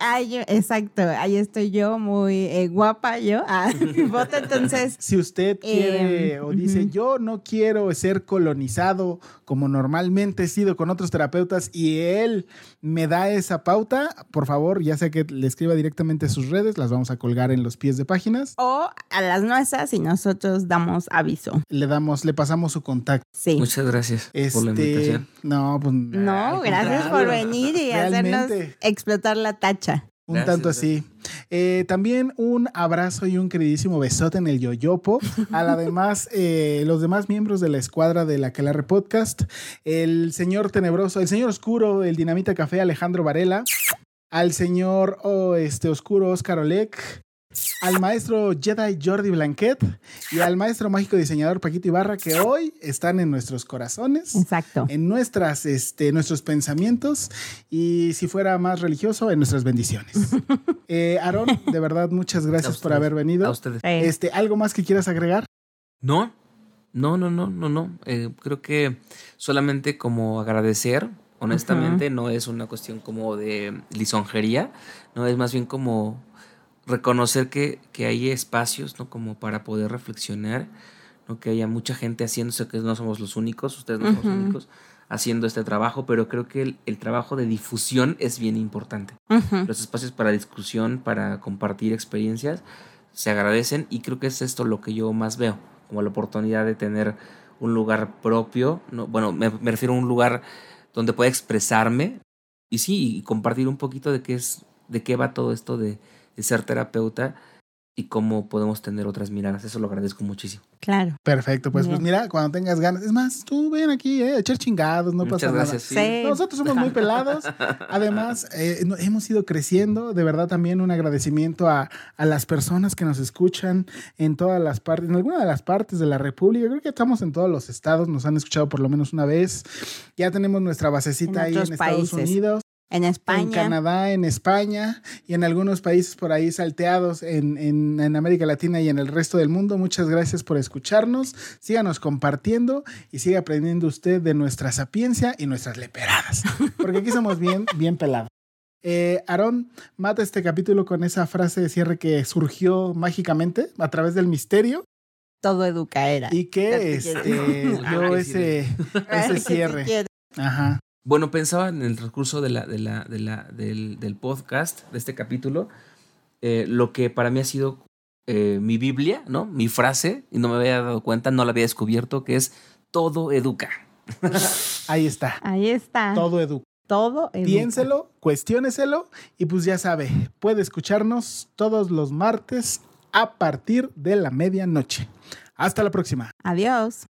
Ahí eh, exacto, ahí estoy yo, muy eh, guapa yo, a mi voto, entonces... Si usted quiere Eh, o dice, yo no quiero ser colonizado como normalmente he sido con otros terapeutas y él me da esa pauta, por favor, ya sea que le escriba directamente a sus redes, las vamos a colgar en los pies de páginas. O a las nuestras y nosotros damos aviso. Le damos, le pasamos su contacto. Sí. Muchas gracias por la Este, invitación. no, pues No, gracias por venir y hacernos explotar la tacha. Un Gracias, tanto así. Eh, también un abrazo y un queridísimo besote en el yoyopo. A la demás, eh, los demás miembros de la escuadra de la Quelarre Podcast. El señor tenebroso, el señor oscuro, el Dinamita Café Alejandro Varela. Al señor oh, este, oscuro Oscar Oleg. Al maestro Jedi Jordi Blanquet. Y al maestro mágico diseñador Paquito Ibarra, que hoy están en nuestros corazones Exacto. en nuestras, este, nuestros pensamientos y si fuera más religioso, en nuestras bendiciones. Eh, Aarón, de verdad, muchas A gracias por haber A venido. ustedes. Eh, Este, ¿Algo más que quieras agregar? No, no, no, no, no, no. Eh, creo que solamente como agradecer, honestamente, no es una cuestión como de lisonjería, no es más bien como reconocer que, que hay espacios, ¿no? Como para poder reflexionar, ¿no? Que haya mucha gente haciéndose, que no somos los únicos, ustedes no Ujú. los únicos haciendo este trabajo, pero creo que el, el trabajo de difusión es bien importante los espacios para discusión, para compartir experiencias, se agradecen y creo que es esto lo que yo más veo, como la oportunidad de tener un lugar propio, no, bueno, me, me refiero a un lugar donde pueda expresarme y sí, y compartir un poquito de qué es, de qué va todo esto de, de ser terapeuta y cómo podemos tener otras miradas. Eso lo agradezco muchísimo. Claro. Perfecto, pues, pues mira, cuando tengas ganas, es más, tú ven aquí, eh, echar chingados, no Muchas pasa gracias. nada. Sí. Nosotros somos muy pelados. Además, eh, hemos ido creciendo. De verdad, también un agradecimiento a, a las personas que nos escuchan en todas las partes, en alguna de las partes de la República. Creo que estamos en todos los estados, nos han escuchado por lo menos una vez. Ya tenemos nuestra basecita En ahí en Estados. Unidos. En En España. Canadá, en España y en algunos países por ahí salteados en, en- en América Latina y en el resto del mundo. Muchas gracias por escucharnos. Síganos compartiendo y siga aprendiendo usted de nuestra sapiencia y nuestras leperadas. Porque aquí somos bien, bien pelados. Eh, Aarón, mata este capítulo con esa frase de cierre que surgió mágicamente a través del misterio Todo educa era. y que este, ese, ese cierre. Ajá. Bueno, pensaba en el transcurso de la, de la, de la, del, del podcast, de este capítulo, eh, lo que para mí ha sido eh, mi Biblia, ¿no? Mi frase, y no me había dado cuenta, no la había descubierto, que es todo educa. Ahí está. Ahí está. Todo educa. Todo educa. Piénselo, cuestióneselo y pues ya sabe, puede escucharnos todos los martes a partir de la medianoche. Hasta la próxima. Adiós.